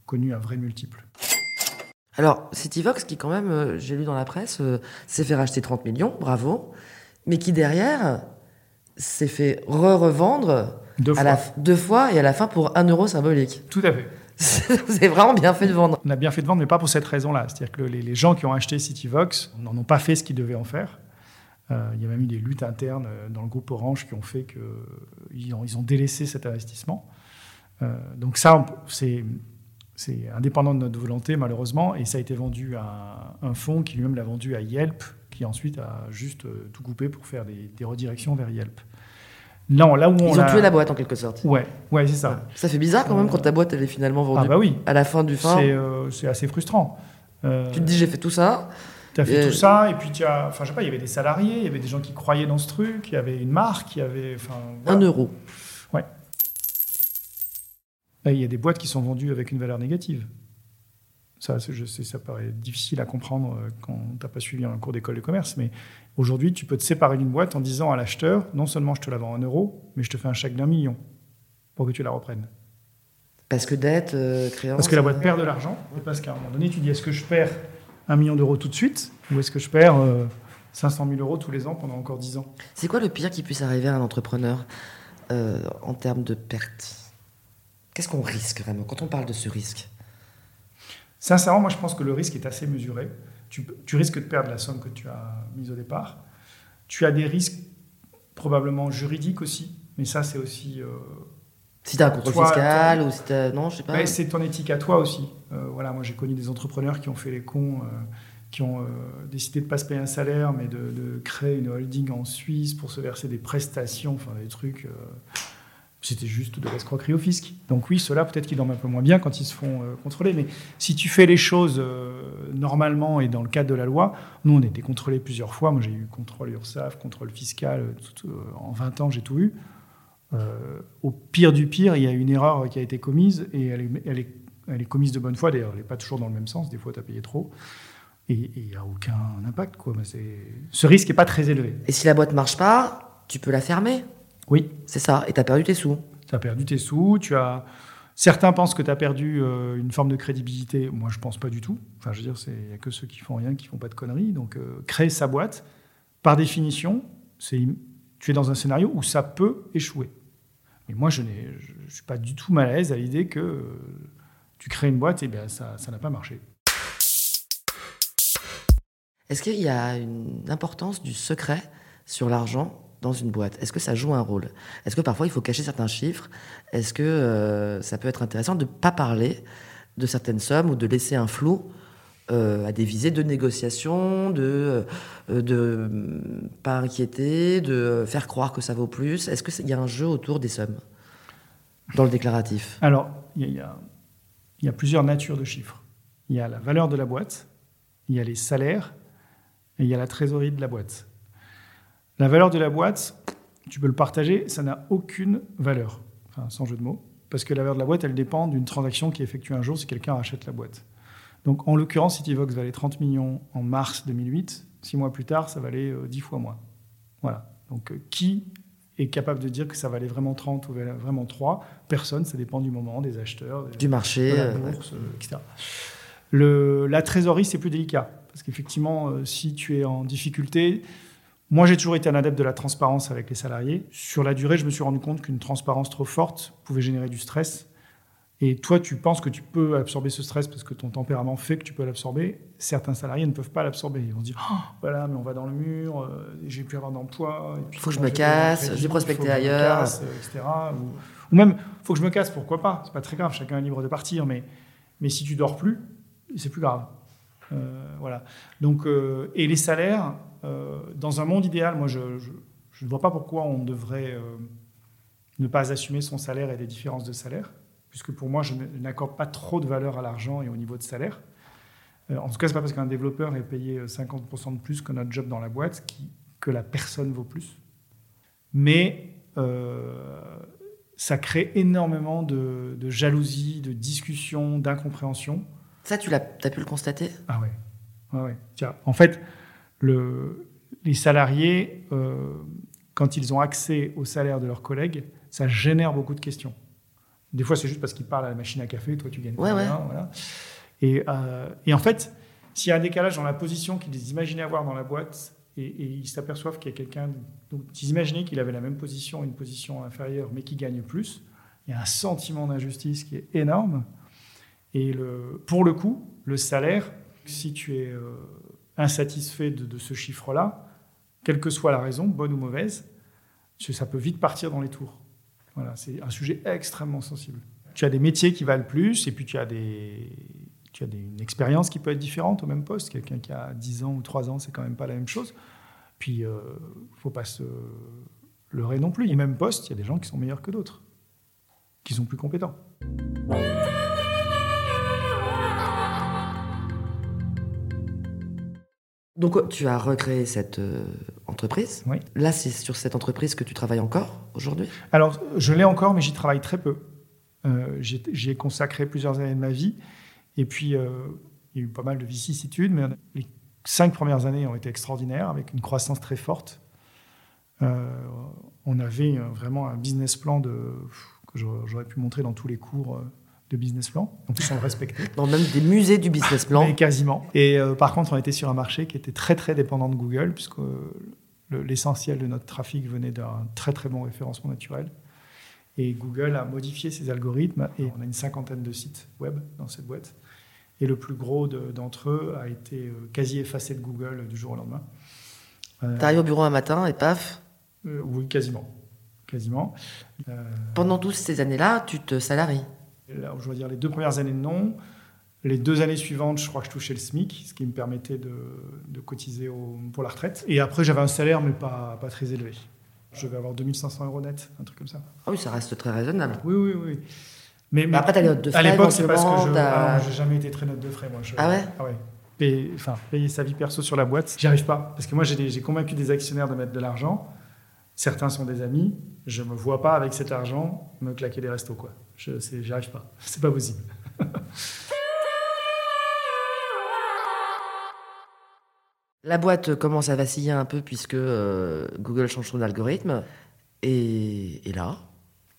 connu un vrai multiple. Alors, Cityvox, qui quand même, euh, j'ai lu dans la presse, euh, s'est fait racheter 30 millions, bravo, mais qui derrière s'est fait re-revendre Deux à fois. la deux fois et à la fin pour un euro symbolique. Tout à fait. Vous avez vraiment bien fait de vendre. On a bien fait de vendre, mais pas pour cette raison-là. C'est-à-dire que les, gens qui ont acheté Cityvox n'en ont pas fait ce qu'ils devaient en faire. Euh, il y a même eu des luttes internes euh, dans le groupe Orange qui ont fait qu'ils ont, délaissé cet investissement. Euh, donc ça, c'est indépendant de notre volonté, malheureusement, et ça a été vendu à un fonds qui lui-même l'a vendu à Yelp, qui ensuite a juste tout coupé pour faire des redirections vers Yelp. Non, là où on Ils ont tué la boîte en quelque sorte. Ouais, ouais, c'est ça. Ça fait bizarre quand même quand ta boîte elle est finalement vendue Ah bah oui, à la fin du fin. c'est euh, c'est assez frustrant. Euh, Tu te dis j'ai fait tout ça. Tu as fait tout ça, et puis tu as. Enfin, je sais pas, il y avait des salariés, il y avait des gens qui croyaient dans ce truc, il y avait une marque, il y avait. Enfin, Un euro. Et il y a des boîtes qui sont vendues avec une valeur négative. Ça, je sais, ça paraît difficile à comprendre euh, quand tu n'as pas suivi un cours d'école de commerce, mais aujourd'hui, tu peux te séparer d'une boîte en disant à l'acheteur non seulement je te la vends en euros, mais je te fais un chèque d'un million pour que tu la reprennes. Parce que dette, euh, créance. Parce que la boîte euh, perd de l'argent, et parce qu'à un moment donné, tu dis est-ce que je perds un million d'euros tout de suite, ou est-ce que je perds euh, 500 000 euros tous les ans pendant encore 10 ans? C'est quoi le pire qui puisse arriver à un entrepreneur euh, en termes de perte? Qu'est-ce qu'on risque vraiment quand on parle de ce risque? Sincèrement, moi, je pense que le risque est assez mesuré. Tu, tu risques de perdre la somme que tu as mise au départ. Tu as des risques probablement juridiques aussi, mais ça, c'est aussi. euh, Si t'as un contrôle Toi, fiscal ou si t'as. Non, je sais pas. ouais, c'est ton éthique à toi aussi. Euh, voilà, moi, j'ai connu des entrepreneurs qui ont fait les cons, euh, qui ont décidé de ne pas se payer un salaire, mais de, de, créer une holding en Suisse pour se verser des prestations, enfin des trucs. Euh, c'était juste de l'escroquerie au fisc. Donc oui, ceux-là, peut-être qu'ils dorment un peu moins bien quand ils se font euh, contrôler. Mais si tu fais les choses normalement et dans le cadre de la loi, nous, on a été contrôlés plusieurs fois. Moi, j'ai eu contrôle URSAF, contrôle fiscal. Tout, en 20 ans, j'ai tout eu. au pire du pire, il y a une erreur qui a été commise et elle est, commise de bonne foi. D'ailleurs, elle n'est pas toujours dans le même sens. Des fois, tu as payé trop et il n'y a aucun impact. Ce risque n'est pas très élevé. Et si la boîte ne marche pas, tu peux la fermer Oui. C'est ça, et tu as perdu tes sous. Tu as perdu tes sous, tu as... Certains pensent que tu as perdu euh, une forme de crédibilité. Moi, je pense pas du tout. Enfin, je veux dire, il n'y a que ceux qui font rien, qui font pas de conneries. Donc, euh, créer sa boîte, par définition, c'est tu es dans un scénario où ça peut échouer. Mais moi, je ne suis pas du tout mal à l'aise à l'idée que euh, tu crées une boîte et bien ça n'a pas marché. Est-ce qu'il y a une importance du secret sur l'argent dans une boîte. Est-ce que ça joue un rôle? Est-ce que parfois il faut cacher certains chiffres? Est-ce que euh, ça peut être intéressant de ne pas parler de certaines sommes ou de laisser un flou euh, à des visées de négociation, de ne euh, pas inquiéter, de faire croire que ça vaut plus? Est-ce qu'il y a un jeu autour des sommes dans le déclaratif? Alors, il y, y, a plusieurs natures de chiffres. Il y a la valeur de la boîte, il y a les salaires et il y a la trésorerie de la boîte. La valeur de la boîte, tu peux le partager, ça n'a aucune valeur, enfin, sans jeu de mots, parce que la valeur de la boîte, elle dépend d'une transaction qui est effectuée un jour si quelqu'un rachète la boîte. Donc en l'occurrence, Cityvox valait 30 millions en mars 2008, six mois plus tard, ça valait 10 euh, fois moins. Voilà. Donc euh, qui est capable de dire que ça valait vraiment 30 ou vraiment 3 Personne, ça dépend du moment, des acheteurs, du marché, de la euh, bourse, etc. Le, la trésorerie, c'est plus délicat. Parce qu'effectivement, euh, si tu es en difficulté, moi j'ai toujours été un adepte de la transparence avec les salariés. Sur la durée, je me suis rendu compte qu'une transparence trop forte pouvait générer du stress. Et toi, tu penses que tu peux absorber ce stress parce que ton tempérament fait que tu peux l'absorber. Certains salariés ne peuvent pas l'absorber. Ils vont se dire oh, voilà, mais on va dans le mur, euh, j'ai plus avoir d'emploi. Il faut que je me casse, j'ai prospecté ailleurs. Casse, etc. Ou, même, il faut que je me casse, pourquoi pas C'est pas très grave, chacun est libre de partir. Mais, mais si tu dors plus, c'est plus grave. Euh, voilà. Donc, euh, et les salaires, euh, dans un monde idéal, moi, je, ne vois pas pourquoi on devrait ne pas assumer son salaire et des différences de salaire, puisque pour moi, je n'accorde pas trop de valeur à l'argent et au niveau de salaire. en tout cas, c'est pas parce qu'un développeur est payé 50% de plus que notre job dans la boîte que la personne vaut plus. Mais ça crée énormément de, de jalousie, de discussion, d'incompréhension. Ça, tu as, pu le constater? Ah ouais. ouais, Tiens, en fait, le, les salariés, euh, quand ils ont accès au salaire de leurs collègues, ça génère beaucoup de questions. Des fois, c'est juste parce qu'ils parlent à la machine à café, toi, tu gagnes ouais, ouais. Voilà. Et, euh, et, en fait, s'il y a un décalage dans la position qu'ils imaginaient avoir dans la boîte et, et ils s'aperçoivent qu'il y a quelqu'un dont ils imaginaient qu'il avait la même position, une position inférieure, mais qui gagne plus, il y a un sentiment d'injustice qui est énorme. Et pour le coup, le salaire, si tu es euh, insatisfait de, ce chiffre-là, quelle que soit la raison, bonne ou mauvaise, ça peut vite partir dans les tours. Voilà, c'est un sujet extrêmement sensible. Tu as des métiers qui valent plus, et puis tu as, une expérience qui peut être différente au même poste. Quelqu'un qui a 10 ans ou 3 ans, c'est quand même pas la même chose. Puis, il euh, ne faut pas se leurrer non plus. Au même poste, il y a des gens qui sont meilleurs que d'autres, qui sont plus compétents. Donc tu as recréé cette euh, entreprise. Oui. Là, c'est sur cette entreprise que tu travailles encore aujourd'hui? Alors, je l'ai encore, mais j'y travaille très peu. Euh, J'y ai consacré plusieurs années de ma vie. Et puis, euh, il y a eu pas mal de vicissitudes, mais les cinq premières années ont été extraordinaires, avec une croissance très forte. On avait vraiment un business plan de, que j'aurais pu montrer dans tous les cours de business plan. En plus, on le respectait. Dans même des musées du business plan. Mais quasiment. Et euh, par contre, on était sur un marché qui était très, très dépendant de Google, puisque l'essentiel de notre trafic venait d'un très, très bon référencement naturel. Et Google a modifié ses algorithmes et on a une cinquantaine de sites web dans cette boîte. Et le plus gros d'entre eux a été euh, quasi effacé de Google du jour au lendemain. Euh, T'arrives au bureau un matin et paf Oui, quasiment. quasiment. Pendant toutes ces années-là, tu te salaries je dois dire les deux premières années, non. Les deux années suivantes, je crois que je touchais le SMIC, ce qui me permettait de, de cotiser au- pour la retraite. Et après, j'avais un salaire, mais pas, pas très élevé. Je vais avoir 2500 euros net, un truc comme ça. Ah oui, ça reste très raisonnable. Oui, oui, oui. Mais, Mais après, t'as les notes de à frais, l'époque, c'est parce que je. ah j'ai jamais été très note de frais, moi. Je- Ah ouais? Payer, enfin, payer sa vie perso sur la boîte, j'y arrive pas. Parce que moi, j'ai convaincu des actionnaires de mettre de l'argent. Certains sont des amis. Je me vois pas avec cet argent me claquer des restos, quoi. Je, c'est- j'y arrive pas. C'est pas possible. La boîte commence à vaciller un peu puisque euh, Google change son algorithme. Et, et là,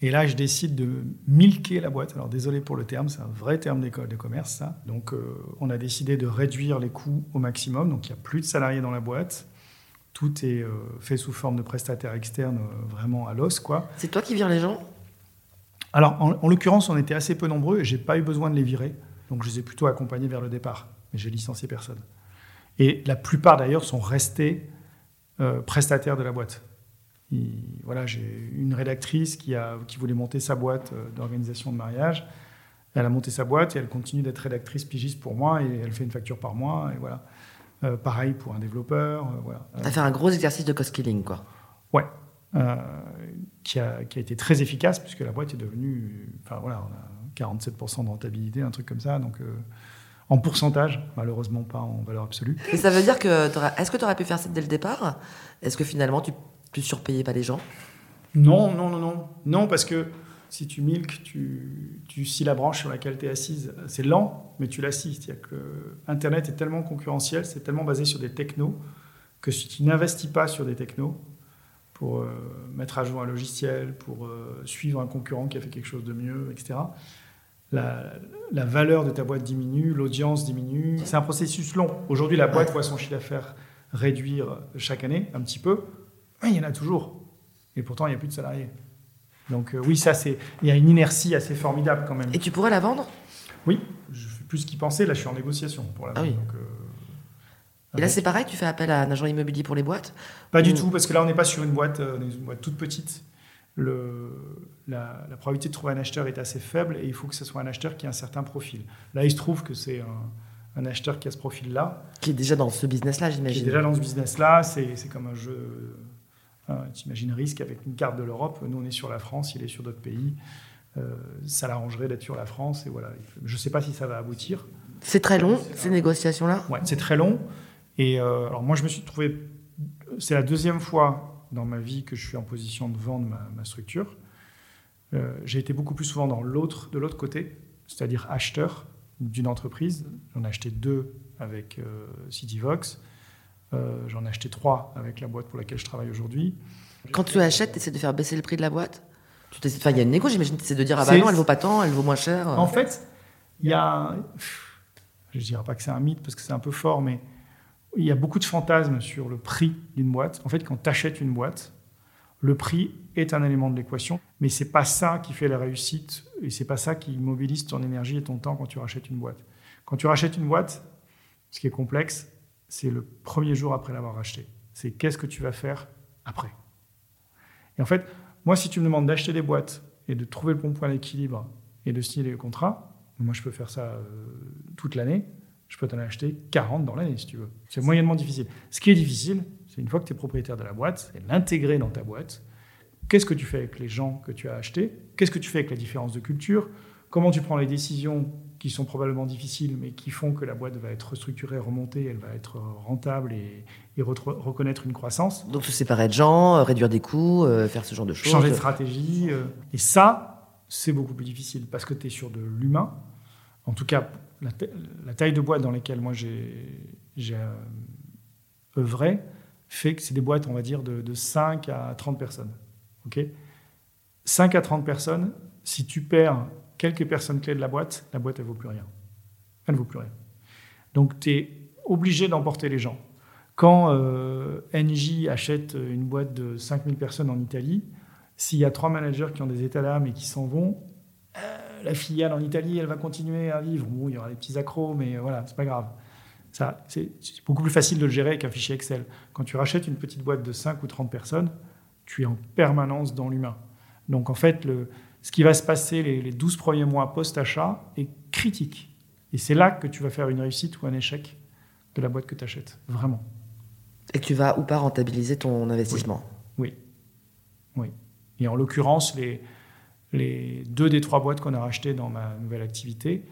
Et là, je décide de milquer la boîte. Alors, désolé pour le terme, c'est un vrai terme d'école de commerce, ça. Donc, euh, on a décidé de réduire les coûts au maximum. Donc, il n'y a plus de salariés dans la boîte. Tout est euh, fait sous forme de prestataires externes, vraiment à l'os, quoi. c'est toi qui vires les gens? Alors, en, en l'occurrence, on était assez peu nombreux et j'ai pas eu besoin de les virer. Donc, je les ai plutôt accompagnés vers le départ. Mais j'ai licencié personne. Et la plupart, d'ailleurs, sont restés euh, prestataires de la boîte. Il- voilà, j'ai une rédactrice qui, a, qui voulait monter sa boîte euh, d'organisation de mariage. Elle a monté sa boîte et elle continue d'être rédactrice pigiste pour moi et elle fait une facture par mois. Et voilà. Euh, pareil pour un développeur. voilà. T'as fait un gros exercice de cost killing, quoi. Ouais. Euh, qui, a, qui a été très efficace puisque la boîte est devenue. Enfin voilà, on a 47% de rentabilité, un truc comme ça. Donc euh, en pourcentage, malheureusement pas en valeur absolue. Et ça veut dire que. Est-ce que tu aurais pu faire ça dès le départ? Est-ce que finalement, tu, tu surpayais pas les gens? Non, non, non, non. Non, parce que si tu milques, tu, tu scies la branche sur laquelle tu es assise. C'est lent, mais tu la scies. C'est-à-dire que Internet est tellement concurrentiel, c'est tellement basé sur des technos, que si tu n'investis pas sur des technos, pour euh, mettre à jour un logiciel, pour euh, suivre un concurrent qui a fait quelque chose de mieux, etc., la, la valeur de ta boîte diminue, l'audience diminue. C'est un processus long. Aujourd'hui, la boîte voit son chiffre d'affaires réduire chaque année, un petit peu. Mais il y en a toujours. Et pourtant, il n'y a plus de salariés. Donc euh, oui, ça, c'est, il y a une inertie assez formidable quand même. Et tu pourrais la vendre? Oui, je fais plus qu'y penser. Là, je suis en négociation pour la Ah vente. oui. Donc, Et là, c'est pareil, tu fais appel à un agent immobilier pour les boîtes Pas du Ou- tout, parce que là, on n'est pas sur une boîte, euh, une boîte toute petite. Le, la, la probabilité de trouver un acheteur est assez faible et il faut que ce soit un acheteur qui a un certain profil. Là, il se trouve que c'est un, un acheteur qui a ce profil-là, Qui est déjà dans ce business-là, qui est j'imagine. déjà dans ce business-là. C'est c'est comme un jeu. hein, tu imagines risque avec une carte de l'Europe. Nous, on est sur la France, il est sur d'autres pays. Euh, ça l'arrangerait d'être sur la France. Et voilà. Je ne sais pas si ça va aboutir. C'est très long, ces négociations-là Ouais, c'est très long. Et euh, alors moi, je me suis trouvé. C'est la deuxième fois dans ma vie que je suis en position de vendre ma, ma structure. Euh, J'ai été beaucoup plus souvent dans l'autre, de l'autre côté, c'est-à-dire acheteur d'une entreprise. J'en ai acheté deux avec euh, Cityvox. Euh, J'en ai acheté trois avec la boîte pour laquelle je travaille aujourd'hui. Quand tu achètes, tu essaies de faire baisser le prix de la boîte? Enfin, il y a une négo, j'imagine, tu essaies de dire, ah bah non, elle vaut pas tant, elle vaut moins cher. En fait, il y a. Je ne dirais pas que c'est un mythe parce que c'est un peu fort, mais il y a beaucoup de fantasmes sur le prix d'une boîte. En fait, quand tu achètes une boîte, le prix est un élément de l'équation, mais c'est pas ça qui fait la réussite et c'est pas ça qui mobilise ton énergie et ton temps quand tu rachètes une boîte. Quand tu rachètes une boîte, ce qui est complexe, c'est le premier jour après l'avoir racheté. C'est qu'est-ce que tu vas faire après. Et en fait, moi, si tu me demandes d'acheter des boîtes et de trouver le bon point d'équilibre et de signer les contrats, moi, je peux faire ça euh, toute l'année. Je peux t'en acheter 40 dans l'année, si tu veux. C'est moyennement difficile. Ce qui est difficile, c'est une fois que tu es propriétaire de la boîte, c'est l'intégrer dans ta boîte. Qu'est-ce que tu fais avec les gens que tu as achetés? Qu'est-ce que tu fais avec la différence de culture? Comment tu prends les décisions qui sont probablement difficiles, mais qui font que la boîte va être restructurée, remontée, elle va être rentable et, reconnaître une croissance? Donc se séparer de gens, euh, réduire des coûts, euh, faire ce genre de choses. changer de stratégie. euh, et ça, c'est beaucoup plus difficile parce que tu es sur de l'humain. En tout cas, la, ta- la taille de boîte dans lesquelles moi j'ai euh, œuvré fait que c'est des boîtes, on va dire, de, de 5 à 30 personnes. ok? 5 à 30 personnes, si tu perds quelques personnes clés de la boîte, la boîte, elle vaut plus rien. Elle ne vaut plus rien. Donc, tu es obligé d'emporter les gens. Quand euh, NJ achète une boîte de 5000 personnes en Italie, s'il y a trois managers qui ont des états d'âme et qui s'en vont, euh, la filiale en Italie, elle va continuer à vivre. Bon, il y aura des petits accros, mais voilà, c'est pas grave. Ça, c'est beaucoup plus facile de le gérer avec un fichier Excel. Quand tu rachètes une petite boîte de 5 ou 30 personnes, tu es en permanence dans l'humain. Donc en fait, le, ce qui va se passer les, les 12 premiers mois post-achat est critique. Et c'est là que tu vas faire une réussite ou un échec de la boîte que tu achètes. Vraiment. Et tu vas ou pas rentabiliser ton investissement. Oui. Oui. Et en l'occurrence, les, les deux des trois boîtes qu'on a rachetées dans ma nouvelle activité,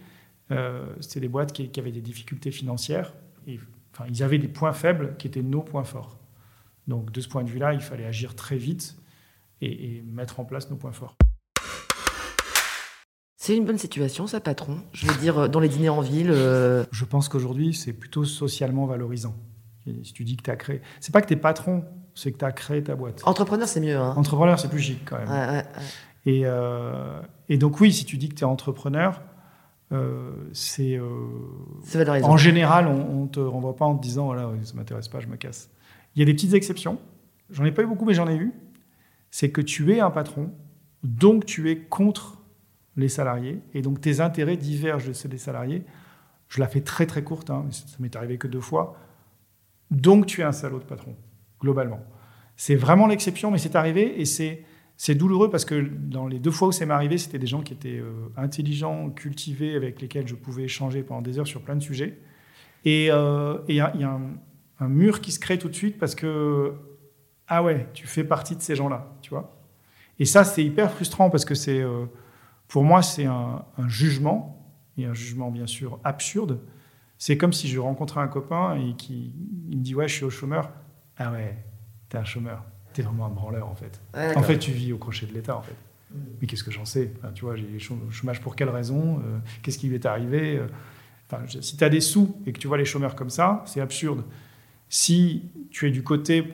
euh, c'était des boîtes qui, qui, avaient des difficultés financières. Et, enfin, ils avaient des points faibles qui étaient nos points forts. Donc, de ce point de vue-là, il fallait agir très vite et, et mettre en place nos points forts. C'est une bonne situation, ça, patron Je veux dire, dans les dîners en ville. Euh... Je pense qu'aujourd'hui, c'est plutôt socialement valorisant. Si tu dis que tu as créé. C'est pas que tu es patron, c'est que tu as créé ta boîte. Entrepreneur, c'est mieux. Hein Entrepreneur, c'est plus chic quand même. Ouais, ouais, ouais. Et, euh, et, donc, oui, si tu dis que tu es entrepreneur, euh, c'est. Euh. En général, on ne te renvoie pas en te disant voilà, ça m'intéresse pas, je me casse. Il y a des petites exceptions. J'en ai pas eu beaucoup, mais j'en ai eu. C'est que tu es un patron, donc tu es contre les salariés, et donc tes intérêts divergent de ceux des salariés. Je la fais très très courte, hein, mais ça m'est arrivé que deux fois. Donc tu es un salaud de patron, globalement. C'est vraiment l'exception, mais c'est arrivé et c'est c'est douloureux parce que dans les deux fois où c'est m'est arrivé, c'était des gens qui étaient euh, intelligents, cultivés, avec lesquels je pouvais échanger pendant des heures sur plein de sujets. Et il euh, y a, un, mur qui se crée tout de suite parce que ah ouais, tu fais partie de ces gens-là, tu vois. Et ça, c'est hyper frustrant parce que c'est euh, pour moi, c'est un, un, jugement, et un jugement bien sûr absurde. C'est comme si je rencontrais un copain et qui il me dit Ouais, je suis au chômeur. Ah ouais, t'es un chômeur. T'es vraiment un branleur en fait. Ouais, en fait, tu vis au crochet de l'État en fait. Mmh. Mais qu'est-ce que j'en sais? Enfin, Tu vois, j'ai chômage pour quelle raison? Euh, Qu'est-ce qui lui est arrivé? Enfin, je, Si tu as des sous et que tu vois les chômeurs comme ça, c'est absurde. Si tu es du côté,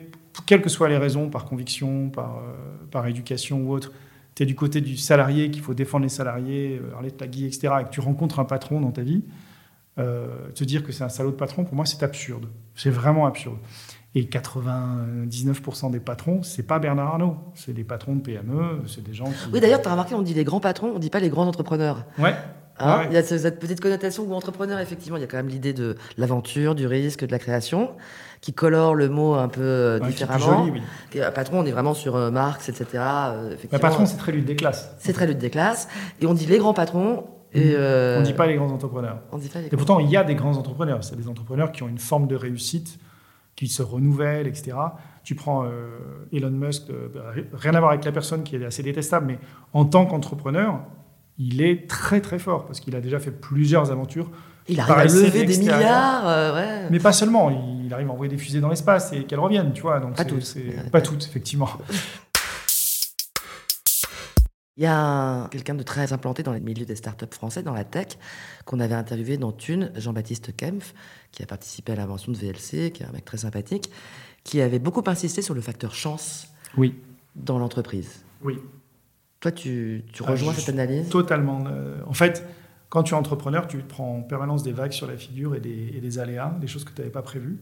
quelles que soient les raisons, par conviction, par, euh, par éducation ou autre, tu es du côté du salarié, qu'il faut défendre les salariés, euh, Arlette Lagui, etc., et que tu rencontres un patron dans ta vie, euh, te dire que c'est un salaud de patron, pour moi, c'est absurde. C'est vraiment absurde. Et 99% des patrons, c'est pas Bernard Arnault, c'est des patrons de PME, c'est des gens qui... Oui, d'ailleurs, tu as remarqué, on dit les grands patrons, on dit pas les grands entrepreneurs. Ouais. Hein ouais. Il y a cette petite connotation où entrepreneur, effectivement, il y a quand même l'idée de l'aventure, du risque, de la création, qui colore le mot un peu ouais, différemment. Joli, oui. Patron, on est vraiment sur euh, Marx, etc. Euh, patron, c'est très lutte des classes. C'est très lutte des classes. Et on dit les grands patrons, et euh... On ne dit pas les grands entrepreneurs. On dit pas les et pourtant, il y a des grands entrepreneurs. C'est des entrepreneurs qui ont une forme de réussite, qui se renouvellent, etc. Tu prends euh, Elon Musk, euh, rien à voir avec la personne qui est assez détestable, mais en tant qu'entrepreneur, il est très très fort parce qu'il a déjà fait plusieurs aventures. Il arrive à lever des milliards, euh, ouais. Mais pas seulement, il arrive à envoyer des fusées dans l'espace et qu'elles reviennent, tu vois. Donc pas toutes. Pas toutes, effectivement. Il y a quelqu'un de très implanté dans le milieu des startups français, dans la tech, qu'on avait interviewé dans Thune, Jean-Baptiste Kempf, qui a participé à l'invention de VLC, qui est un mec très sympathique, qui avait beaucoup insisté sur le facteur chance oui. dans l'entreprise. Oui. Toi, tu, tu rejoins ah, cette analyse? Totalement. Euh, en fait, quand tu es entrepreneur, tu te prends en permanence des vagues sur la figure et des, et des aléas, des choses que tu n'avais pas prévues.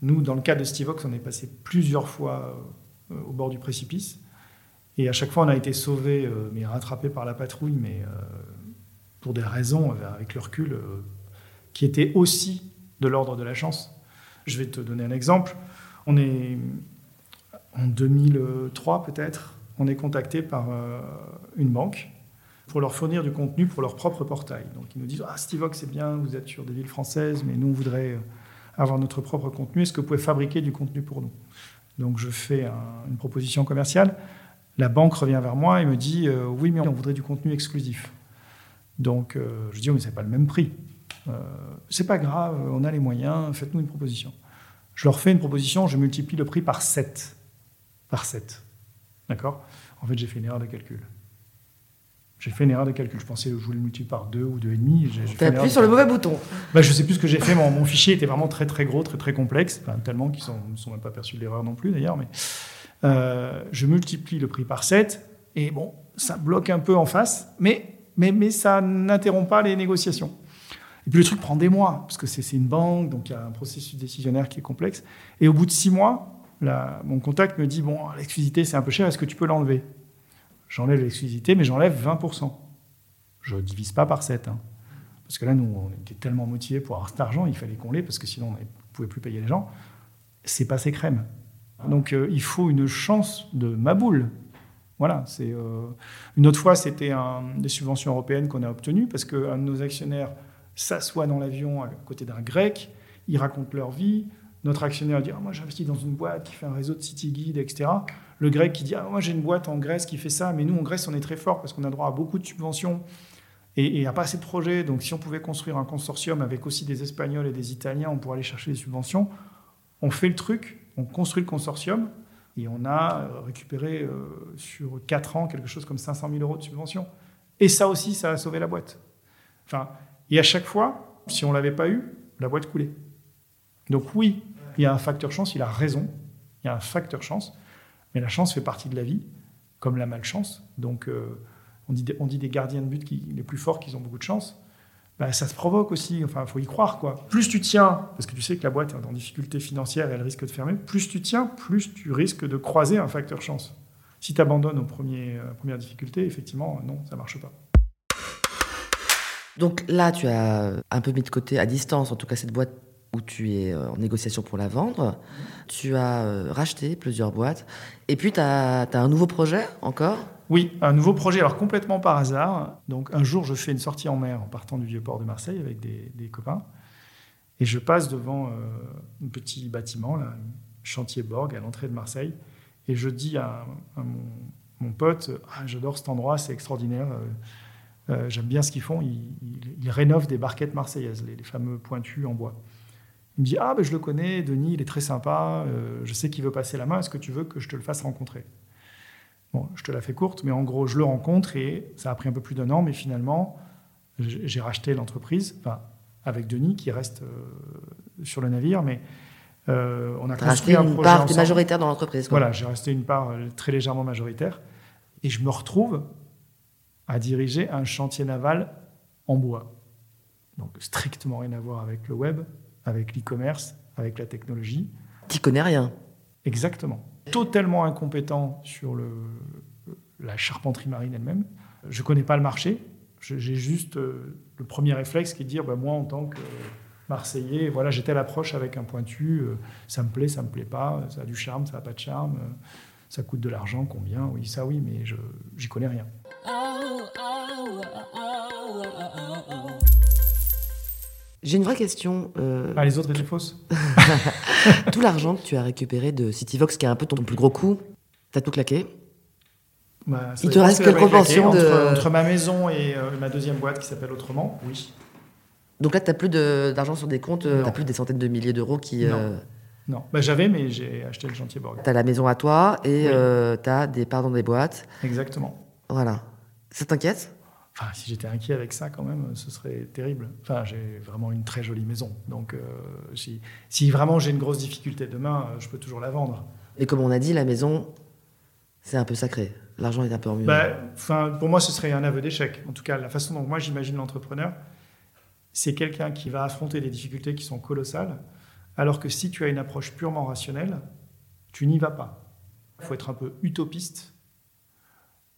Nous, dans le cas de Stevox, on est passé plusieurs fois euh, au bord du précipice. Et à chaque fois, on a été sauvé, euh, mais rattrapé par la patrouille, mais euh, pour des raisons, euh, avec le recul, qui étaient aussi de l'ordre de la chance. Je vais te donner un exemple. On est en 2003 peut-être, on est contacté par une banque pour leur fournir du contenu pour leur propre portail. Donc ils nous disent Ah, Stevox, c'est bien, vous êtes sur des villes françaises, mais nous, on voudrait avoir notre propre contenu. Est-ce que vous pouvez fabriquer du contenu pour nous? Donc je fais un, une proposition commerciale. La banque revient vers moi et me dit euh, Oui, mais on voudrait du contenu exclusif. Donc euh, je dis oh, Mais ce n'est pas le même prix. Euh, c'est pas grave, on a les moyens, faites-nous une proposition. Je leur fais une proposition, je multiplie le prix par 7. Par 7. D'accord? En fait, j'ai fait une erreur de calcul. J'ai fait une erreur de calcul. Je pensais que je voulais le multiplier par 2 ou 2,5. Tu as appuyé sur le mauvais bouton. Bah, je ne sais plus ce que j'ai fait. Mon, mon, fichier était vraiment très très gros, très très complexe. Enfin, tellement qu'ils ne sont même pas perçus de l'erreur non plus d'ailleurs. Mais euh, je multiplie le prix par 7. Et bon, ça bloque un peu en face. Mais, mais, mais ça n'interrompt pas les négociations. Et puis le truc prend des mois, parce que c'est une banque, donc il y a un processus décisionnaire qui est complexe. Et au bout de six mois, mon contact me dit Bon, l'exclusivité, c'est un peu cher, est-ce que tu peux l'enlever? J'enlève l'exclusivité, mais j'enlève 20%. Je ne divise pas par 7. Hein. Parce que là, nous, on était tellement motivés pour avoir cet argent, il fallait qu'on l'ait, parce que sinon, on ne pouvait plus payer les gens. C'est passé crème. Donc, euh, il faut une chance de ma boule. Voilà. C'est euh... Une autre fois, c'était des subventions européennes qu'on a obtenues, parce qu'un de nos actionnaires s'assoient dans l'avion à côté d'un grec, ils racontent leur vie. Notre actionnaire dit ah, Moi, j'investis dans une boîte qui fait un réseau de city guide, etc. Le grec qui dit ah, Moi, j'ai une boîte en Grèce qui fait ça, mais nous, en Grèce, on est très fort parce qu'on a droit à beaucoup de subventions et n'y a pas assez de projets. Donc, si on pouvait construire un consortium avec aussi des Espagnols et des Italiens, on pourrait aller chercher des subventions. On fait le truc, on construit le consortium et on a euh, récupéré euh, sur 4 ans quelque chose comme 500 000 euros de subventions. Et ça aussi, ça a sauvé la boîte. Enfin, et à chaque fois, si on ne l'avait pas eu, la boîte coulait. Donc oui, il y a un facteur chance, il a raison, il y a un facteur chance, mais la chance fait partie de la vie, comme la malchance. Donc euh, on, dit, on dit des gardiens de but qui, les plus forts qui ont beaucoup de chance. Bah, ça se provoque aussi, enfin, il faut y croire. quoi. Plus tu tiens, parce que tu sais que la boîte est en difficulté financière et elle risque de fermer, plus tu tiens, plus tu risques de croiser un facteur chance. Si tu abandonnes aux euh, premières difficultés, effectivement, non, ça marche pas. Donc là, tu as un peu mis de côté, à distance, en tout cas, cette boîte où tu es euh, en négociation pour la vendre. Tu as euh, racheté plusieurs boîtes. Et puis, tu as, un nouveau projet encore? Oui, un nouveau projet, alors complètement par hasard. Donc, un jour, je fais une sortie en mer en partant du vieux port de Marseille avec des, copains. Et je passe devant euh, un petit bâtiment, là, chantier Borg, à l'entrée de Marseille. Et je dis à, mon, pote ah, J'adore cet endroit, c'est extraordinaire. J'aime bien ce qu'ils font. Ils, rénovent des barquettes marseillaises, les, les fameux pointus en bois. Il me dit Ah, ben, je le connais, Denis, il est très sympa, euh, je sais qu'il veut passer la main, est-ce que tu veux que je te le fasse rencontrer? Bon, je te la fais courte, mais en gros, je le rencontre et ça a pris un peu plus d'un an, mais finalement, j'ai racheté l'entreprise, enfin, avec Denis qui reste euh, sur le navire, mais euh, on a construit un une part majoritaire dans l'entreprise. Voilà, j'ai resté une part très légèrement majoritaire et je me retrouve à diriger un chantier naval en bois. Donc strictement rien à voir avec le web, avec l'e-commerce, avec la technologie. Tu connais rien. Exactement. Totalement incompétent sur la charpenterie marine elle-même. Je ne connais pas le marché. J'ai juste euh, le premier réflexe qui est de dire, bah, moi en tant que Marseillais, voilà, j'ai telle approche avec un pointu, euh, ça me plaît, ça me plaît pas, ça a du charme, ça n'a pas de charme, euh, ça coûte de l'argent, combien, oui, ça oui, mais je j'y connais rien. Oh, oh, oh, j'ai une vraie question. Euh, ah, les autres étaient fausses Tout l'argent que tu as récupéré de Cityvox, qui est un peu ton plus gros coup, t'as tout claqué? Bah, Il te reste quelle proportion de... entre, ma maison et euh, ma deuxième boîte qui s'appelle Autrement, oui. Donc là, tu n'as plus d'argent sur des comptes, euh, tu n'as plus des centaines de milliers d'euros qui... Non, Bah, j'avais, mais j'ai acheté le chantier Borg. Tu as la maison à toi et tu as des parts dans des boîtes. Exactement. Voilà. Ça t'inquiète? Enfin, si j'étais inquiet avec ça, quand même, ce serait terrible. Enfin, j'ai vraiment une très jolie maison. Donc, euh, si, si, vraiment j'ai une grosse difficulté demain, euh, je peux toujours la vendre. Et comme on a dit, la maison, c'est un peu sacré. L'argent est un peu en mieux. Bah, enfin, pour moi, ce serait un aveu d'échec. En tout cas, la façon dont moi j'imagine l'entrepreneur, c'est quelqu'un qui va affronter des difficultés qui sont colossales, alors que si tu as une approche purement rationnelle, tu n'y vas pas. Il faut être un peu utopiste,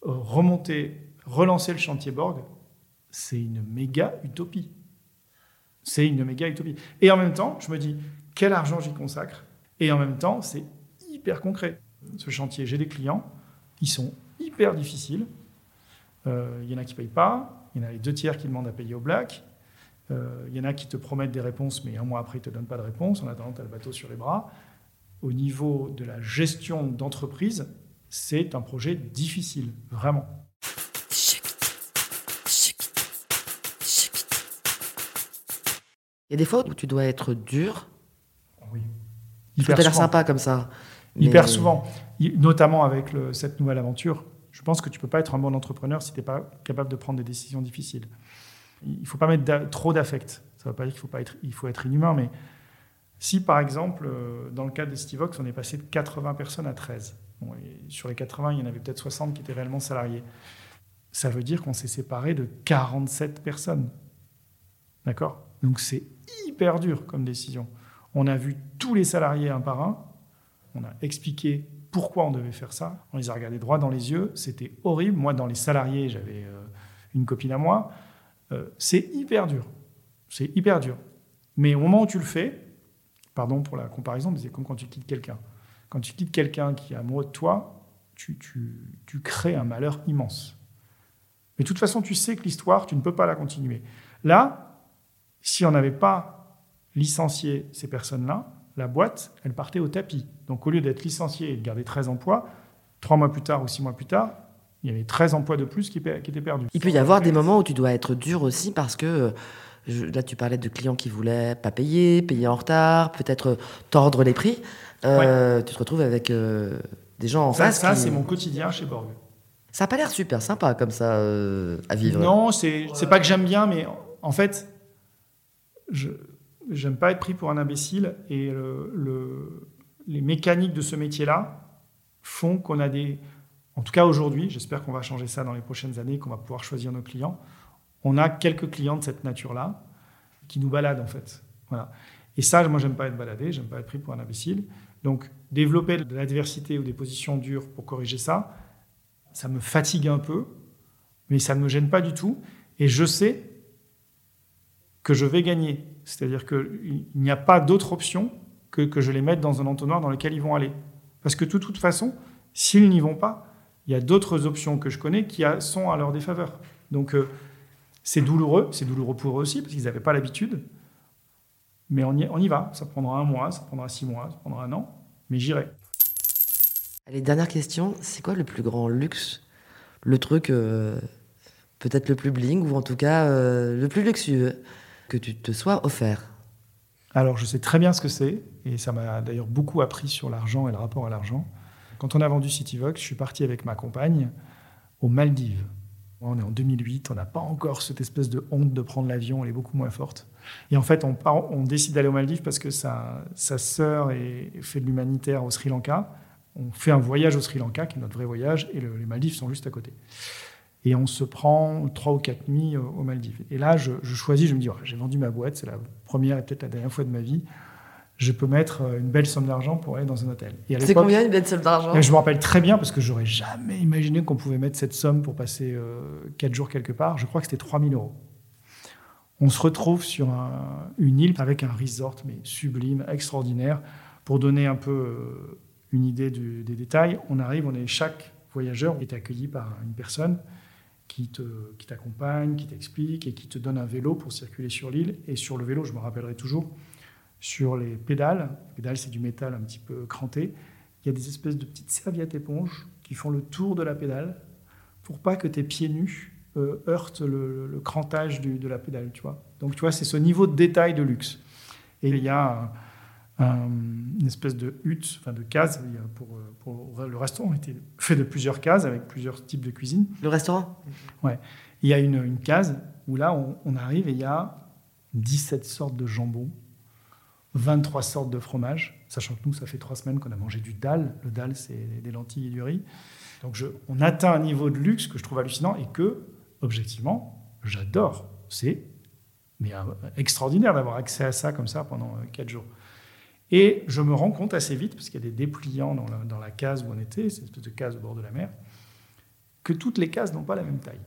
remonter relancer le chantier Borg, c'est une méga utopie. C'est une méga utopie. Et en même temps, je me dis, quel argent j'y consacre Et en même temps, c'est hyper concret. Ce chantier, j'ai des clients, ils sont hyper difficiles. Euh, il y en a qui ne payent pas, il y en a les deux tiers qui demandent à payer au black. Euh, il y en a qui te promettent des réponses, mais un mois après, ils ne te donnent pas de réponse. En attendant, tu as le bateau sur les bras. Au niveau de la gestion d'entreprise, c'est un projet difficile, vraiment. Il y a des fois où tu dois être dur. Oui. Tu as l'air sympa comme ça. Hyper souvent. Notamment avec cette nouvelle aventure. Je pense que tu ne peux pas être un bon entrepreneur si tu n'es pas capable de prendre des décisions difficiles. Il ne faut pas mettre trop d'affect. Ça ne veut pas dire qu'il faut, pas être, il faut être inhumain, mais si par exemple, euh, dans le cas de Stivox, on est passé de 80 personnes à 13, sur les 80, il y en avait peut-être 60 qui étaient réellement salariés, ça veut dire qu'on s'est séparé de 47 personnes. D'accord? Donc c'est hyper dur comme décision. On a vu tous les salariés un par un, on a expliqué pourquoi on devait faire ça, on les a regardés droit dans les yeux, c'était horrible. Moi, dans les salariés, j'avais euh, une copine à moi. Euh, c'est hyper dur. C'est hyper dur. Mais au moment où tu le fais, pardon pour la comparaison, mais c'est comme quand tu quittes quelqu'un. Quand tu quittes quelqu'un qui est amoureux de toi, tu, tu crées un malheur immense. Mais de toute façon, tu sais que l'histoire, tu ne peux pas la continuer. Là, Si on n'avait pas licencié ces personnes-là, la boîte, elle partait au tapis. Donc au lieu d'être licencié et de garder 13 emplois, trois mois plus tard ou six mois plus tard, il y avait 13 emplois de plus qui, qui étaient perdus. Il peut y avoir des moments où tu dois être dur aussi parce que là, tu parlais de clients qui voulaient pas payer, payer en retard, peut-être tordre les prix. Euh, tu te retrouves avec euh, des gens en ça, face. Ça, c'est mon quotidien chez Borg. Ça n'a pas l'air super sympa comme ça euh, à vivre. Non, c'est pas que j'aime bien, mais en fait, j'aime pas être pris pour un imbécile et le, les mécaniques de ce métier-là font qu'on a des. En tout cas aujourd'hui, j'espère qu'on va changer ça dans les prochaines années, qu'on va pouvoir choisir nos clients. On a quelques clients de cette nature-là qui nous baladent en fait. Voilà. Et ça, moi, j'aime pas être baladé, j'aime pas être pris pour un imbécile. Donc, développer de l'adversité ou des positions dures pour corriger ça, ça me fatigue un peu, mais ça ne me gêne pas du tout. Et je sais que je vais gagner. C'est-à-dire qu'il n'y a pas d'autre option que, que je les mette dans un entonnoir dans lequel ils vont aller. Parce que de toute façon, s'ils n'y vont pas, il y a d'autres options que je connais qui sont à leur défaveur. Donc, euh, c'est douloureux, c'est douloureux pour eux aussi, parce qu'ils n'avaient pas l'habitude. Mais on y, on y va. Ça prendra un mois, ça prendra six mois, ça prendra un an, mais j'irai. Allez, dernière question. C'est quoi le plus grand luxe? Le truc euh, peut-être le plus bling, ou en tout cas euh, le plus luxueux? Que tu te sois offert Alors, je sais très bien ce que c'est, et ça m'a d'ailleurs beaucoup appris sur l'argent et le rapport à l'argent. Quand on a vendu CityVox, je suis parti avec ma compagne aux Maldives. On est en 2008, on n'a pas encore cette espèce de honte de prendre l'avion, elle est beaucoup moins forte. Et en fait, on, décide d'aller aux Maldives parce que sa, sœur fait de l'humanitaire au Sri Lanka. On fait un voyage au Sri Lanka, qui est notre vrai voyage, et les Maldives sont juste à côté. Et on se prend trois ou quatre nuits aux Maldives. Et là, je, choisis, je me dis, j'ai vendu ma boîte, c'est la première et peut-être la dernière fois de ma vie. Je peux mettre une belle somme d'argent pour aller dans un hôtel. C'est combien une belle somme d'argent? Je me rappelle très bien parce que j'aurais jamais imaginé qu'on pouvait mettre cette somme pour passer euh, quatre jours quelque part. Je crois que c'était 3000 euros. On se retrouve sur une île avec un resort, mais sublime, extraordinaire. Pour donner un peu euh, une idée des détails, on arrive, on est chaque voyageur est accueilli par une personne qui t'accompagne, qui t'explique et qui te donne un vélo pour circuler sur l'île. Et sur le vélo, je me rappellerai toujours, sur les pédales, les pédales c'est du métal un petit peu cranté, il y a des espèces de petites serviettes éponges qui font le tour de la pédale pour pas que tes pieds nus euh, heurtent le, crantage de la pédale. Tu vois Donc tu vois, c'est ce niveau de détail de luxe. Et il y a une espèce de hutte, enfin de case. Pour, pour, le restaurant était fait de plusieurs cases avec plusieurs types de cuisine. Le restaurant? Ouais. Il y a une, une case où là, on, arrive et il y a 17 sortes de jambon, 23 sortes de fromage, sachant que nous, ça fait trois semaines qu'on a mangé du dalle. Le dalle, c'est des lentilles et du riz. Donc je, on atteint un niveau de luxe que je trouve hallucinant et que, objectivement, j'adore. C'est mais euh, extraordinaire d'avoir accès à ça comme ça pendant euh, quatre jours. Et je me rends compte assez vite, parce qu'il y a des dépliants dans la, case où on était, cette espèce de case au bord de la mer, que toutes les cases n'ont pas la même taille.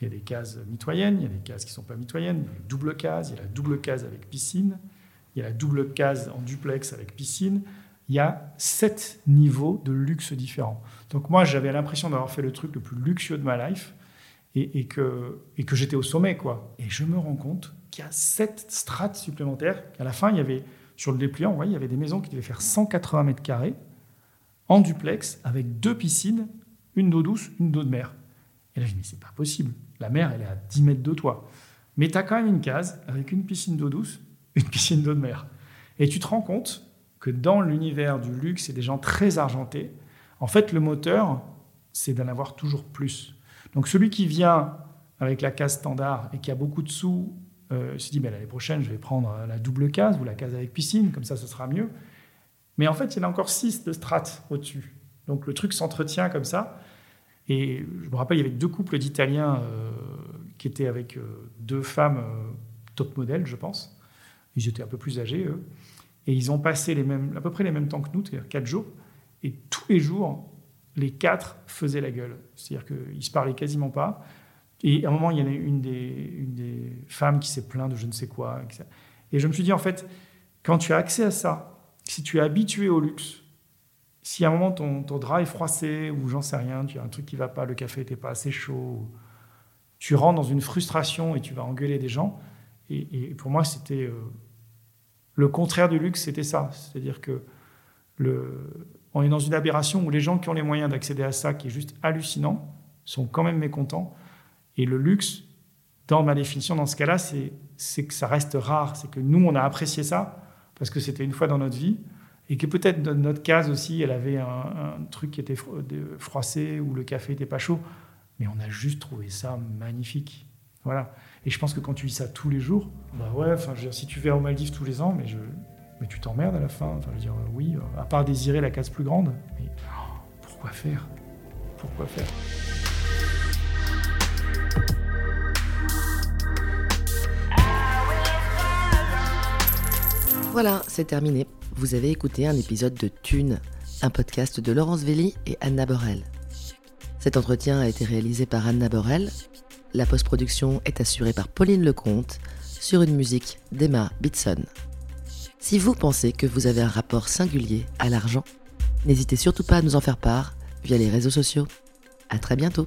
Il y a des cases mitoyennes, il y a des cases qui ne sont pas mitoyennes, il y a une double case, il y a la double case avec piscine, il y a la double case en duplex avec piscine. Il y a sept niveaux de luxe différents. Donc moi, j'avais l'impression d'avoir fait le truc le plus luxueux de ma life et, que, j'étais au sommet. quoi. Et je me rends compte qu'il y a sept strates supplémentaires. qu'à la fin, il y avait sur le dépliant, vous voyez, il y avait des maisons qui devaient faire 180 mètres carrés en duplex avec deux piscines, une d'eau douce, une d'eau de mer. Et là, je me dis, c'est pas possible. La mer, elle est à 10 mètres de toi. Mais tu as quand même une case avec une piscine d'eau douce, une piscine d'eau de mer. Et tu te rends compte que dans l'univers du luxe et des gens très argentés, en fait, le moteur, c'est d'en avoir toujours plus. Donc celui qui vient avec la case standard et qui a beaucoup de sous euh, se dit ben, l'année prochaine, je vais prendre la double case ou la case avec piscine, comme ça, ce sera mieux. Mais en fait, il y en a encore six de strates au-dessus. Donc le truc s'entretient comme ça. Et je me rappelle, il y avait deux couples d'Italiens euh, qui étaient avec euh, deux femmes euh, top modèles, je pense. Ils étaient un peu plus âgés, eux. Et ils ont passé les mêmes, à peu près les mêmes temps que nous, c'est-à-dire quatre jours. Et tous les jours, les quatre faisaient la gueule. C'est-à-dire qu'ils ne se parlaient quasiment pas. Et à un moment, il y en a une des, femmes qui s'est plainte de je ne sais quoi. Et je me suis dit, en fait, quand tu as accès à ça, si tu es habitué au luxe, si à un moment ton, drap est froissé ou j'en sais rien, tu as un truc qui va pas, le café n'était pas assez chaud, tu rentres dans une frustration et tu vas engueuler des gens, et, pour moi, c'était le contraire du luxe, c'était ça. C'est-à-dire que on est dans une aberration où les gens qui ont les moyens d'accéder à ça, qui est juste hallucinant, sont quand même mécontents. Et le luxe, dans ma définition, dans ce cas-là, c'est que ça reste rare. C'est que nous, on a apprécié ça parce que c'était une fois dans notre vie. Et que peut-être notre case aussi, elle avait un, truc qui était froissé ou le café n'était pas chaud. Mais on a juste trouvé ça magnifique. Voilà. Et je pense que quand tu vis ça tous les jours, bah ouais, enfin, si tu vas aux Maldives tous les ans, mais tu t'emmerdes à la fin. Enfin, je veux euh, oui, euh, à part désirer la case plus grande. Mais oh, pourquoi faire? Pourquoi faire? Voilà, c'est terminé. Vous avez écouté un épisode de Thune, un podcast de Laurence Velli et Anna Borel. Cet entretien a été réalisé par Anna Borel. La post-production est assurée par Pauline Lecomte sur une musique d'Emma Bitson. Si vous pensez que vous avez un rapport singulier à l'argent, n'hésitez surtout pas à nous en faire part via les réseaux sociaux. À très bientôt.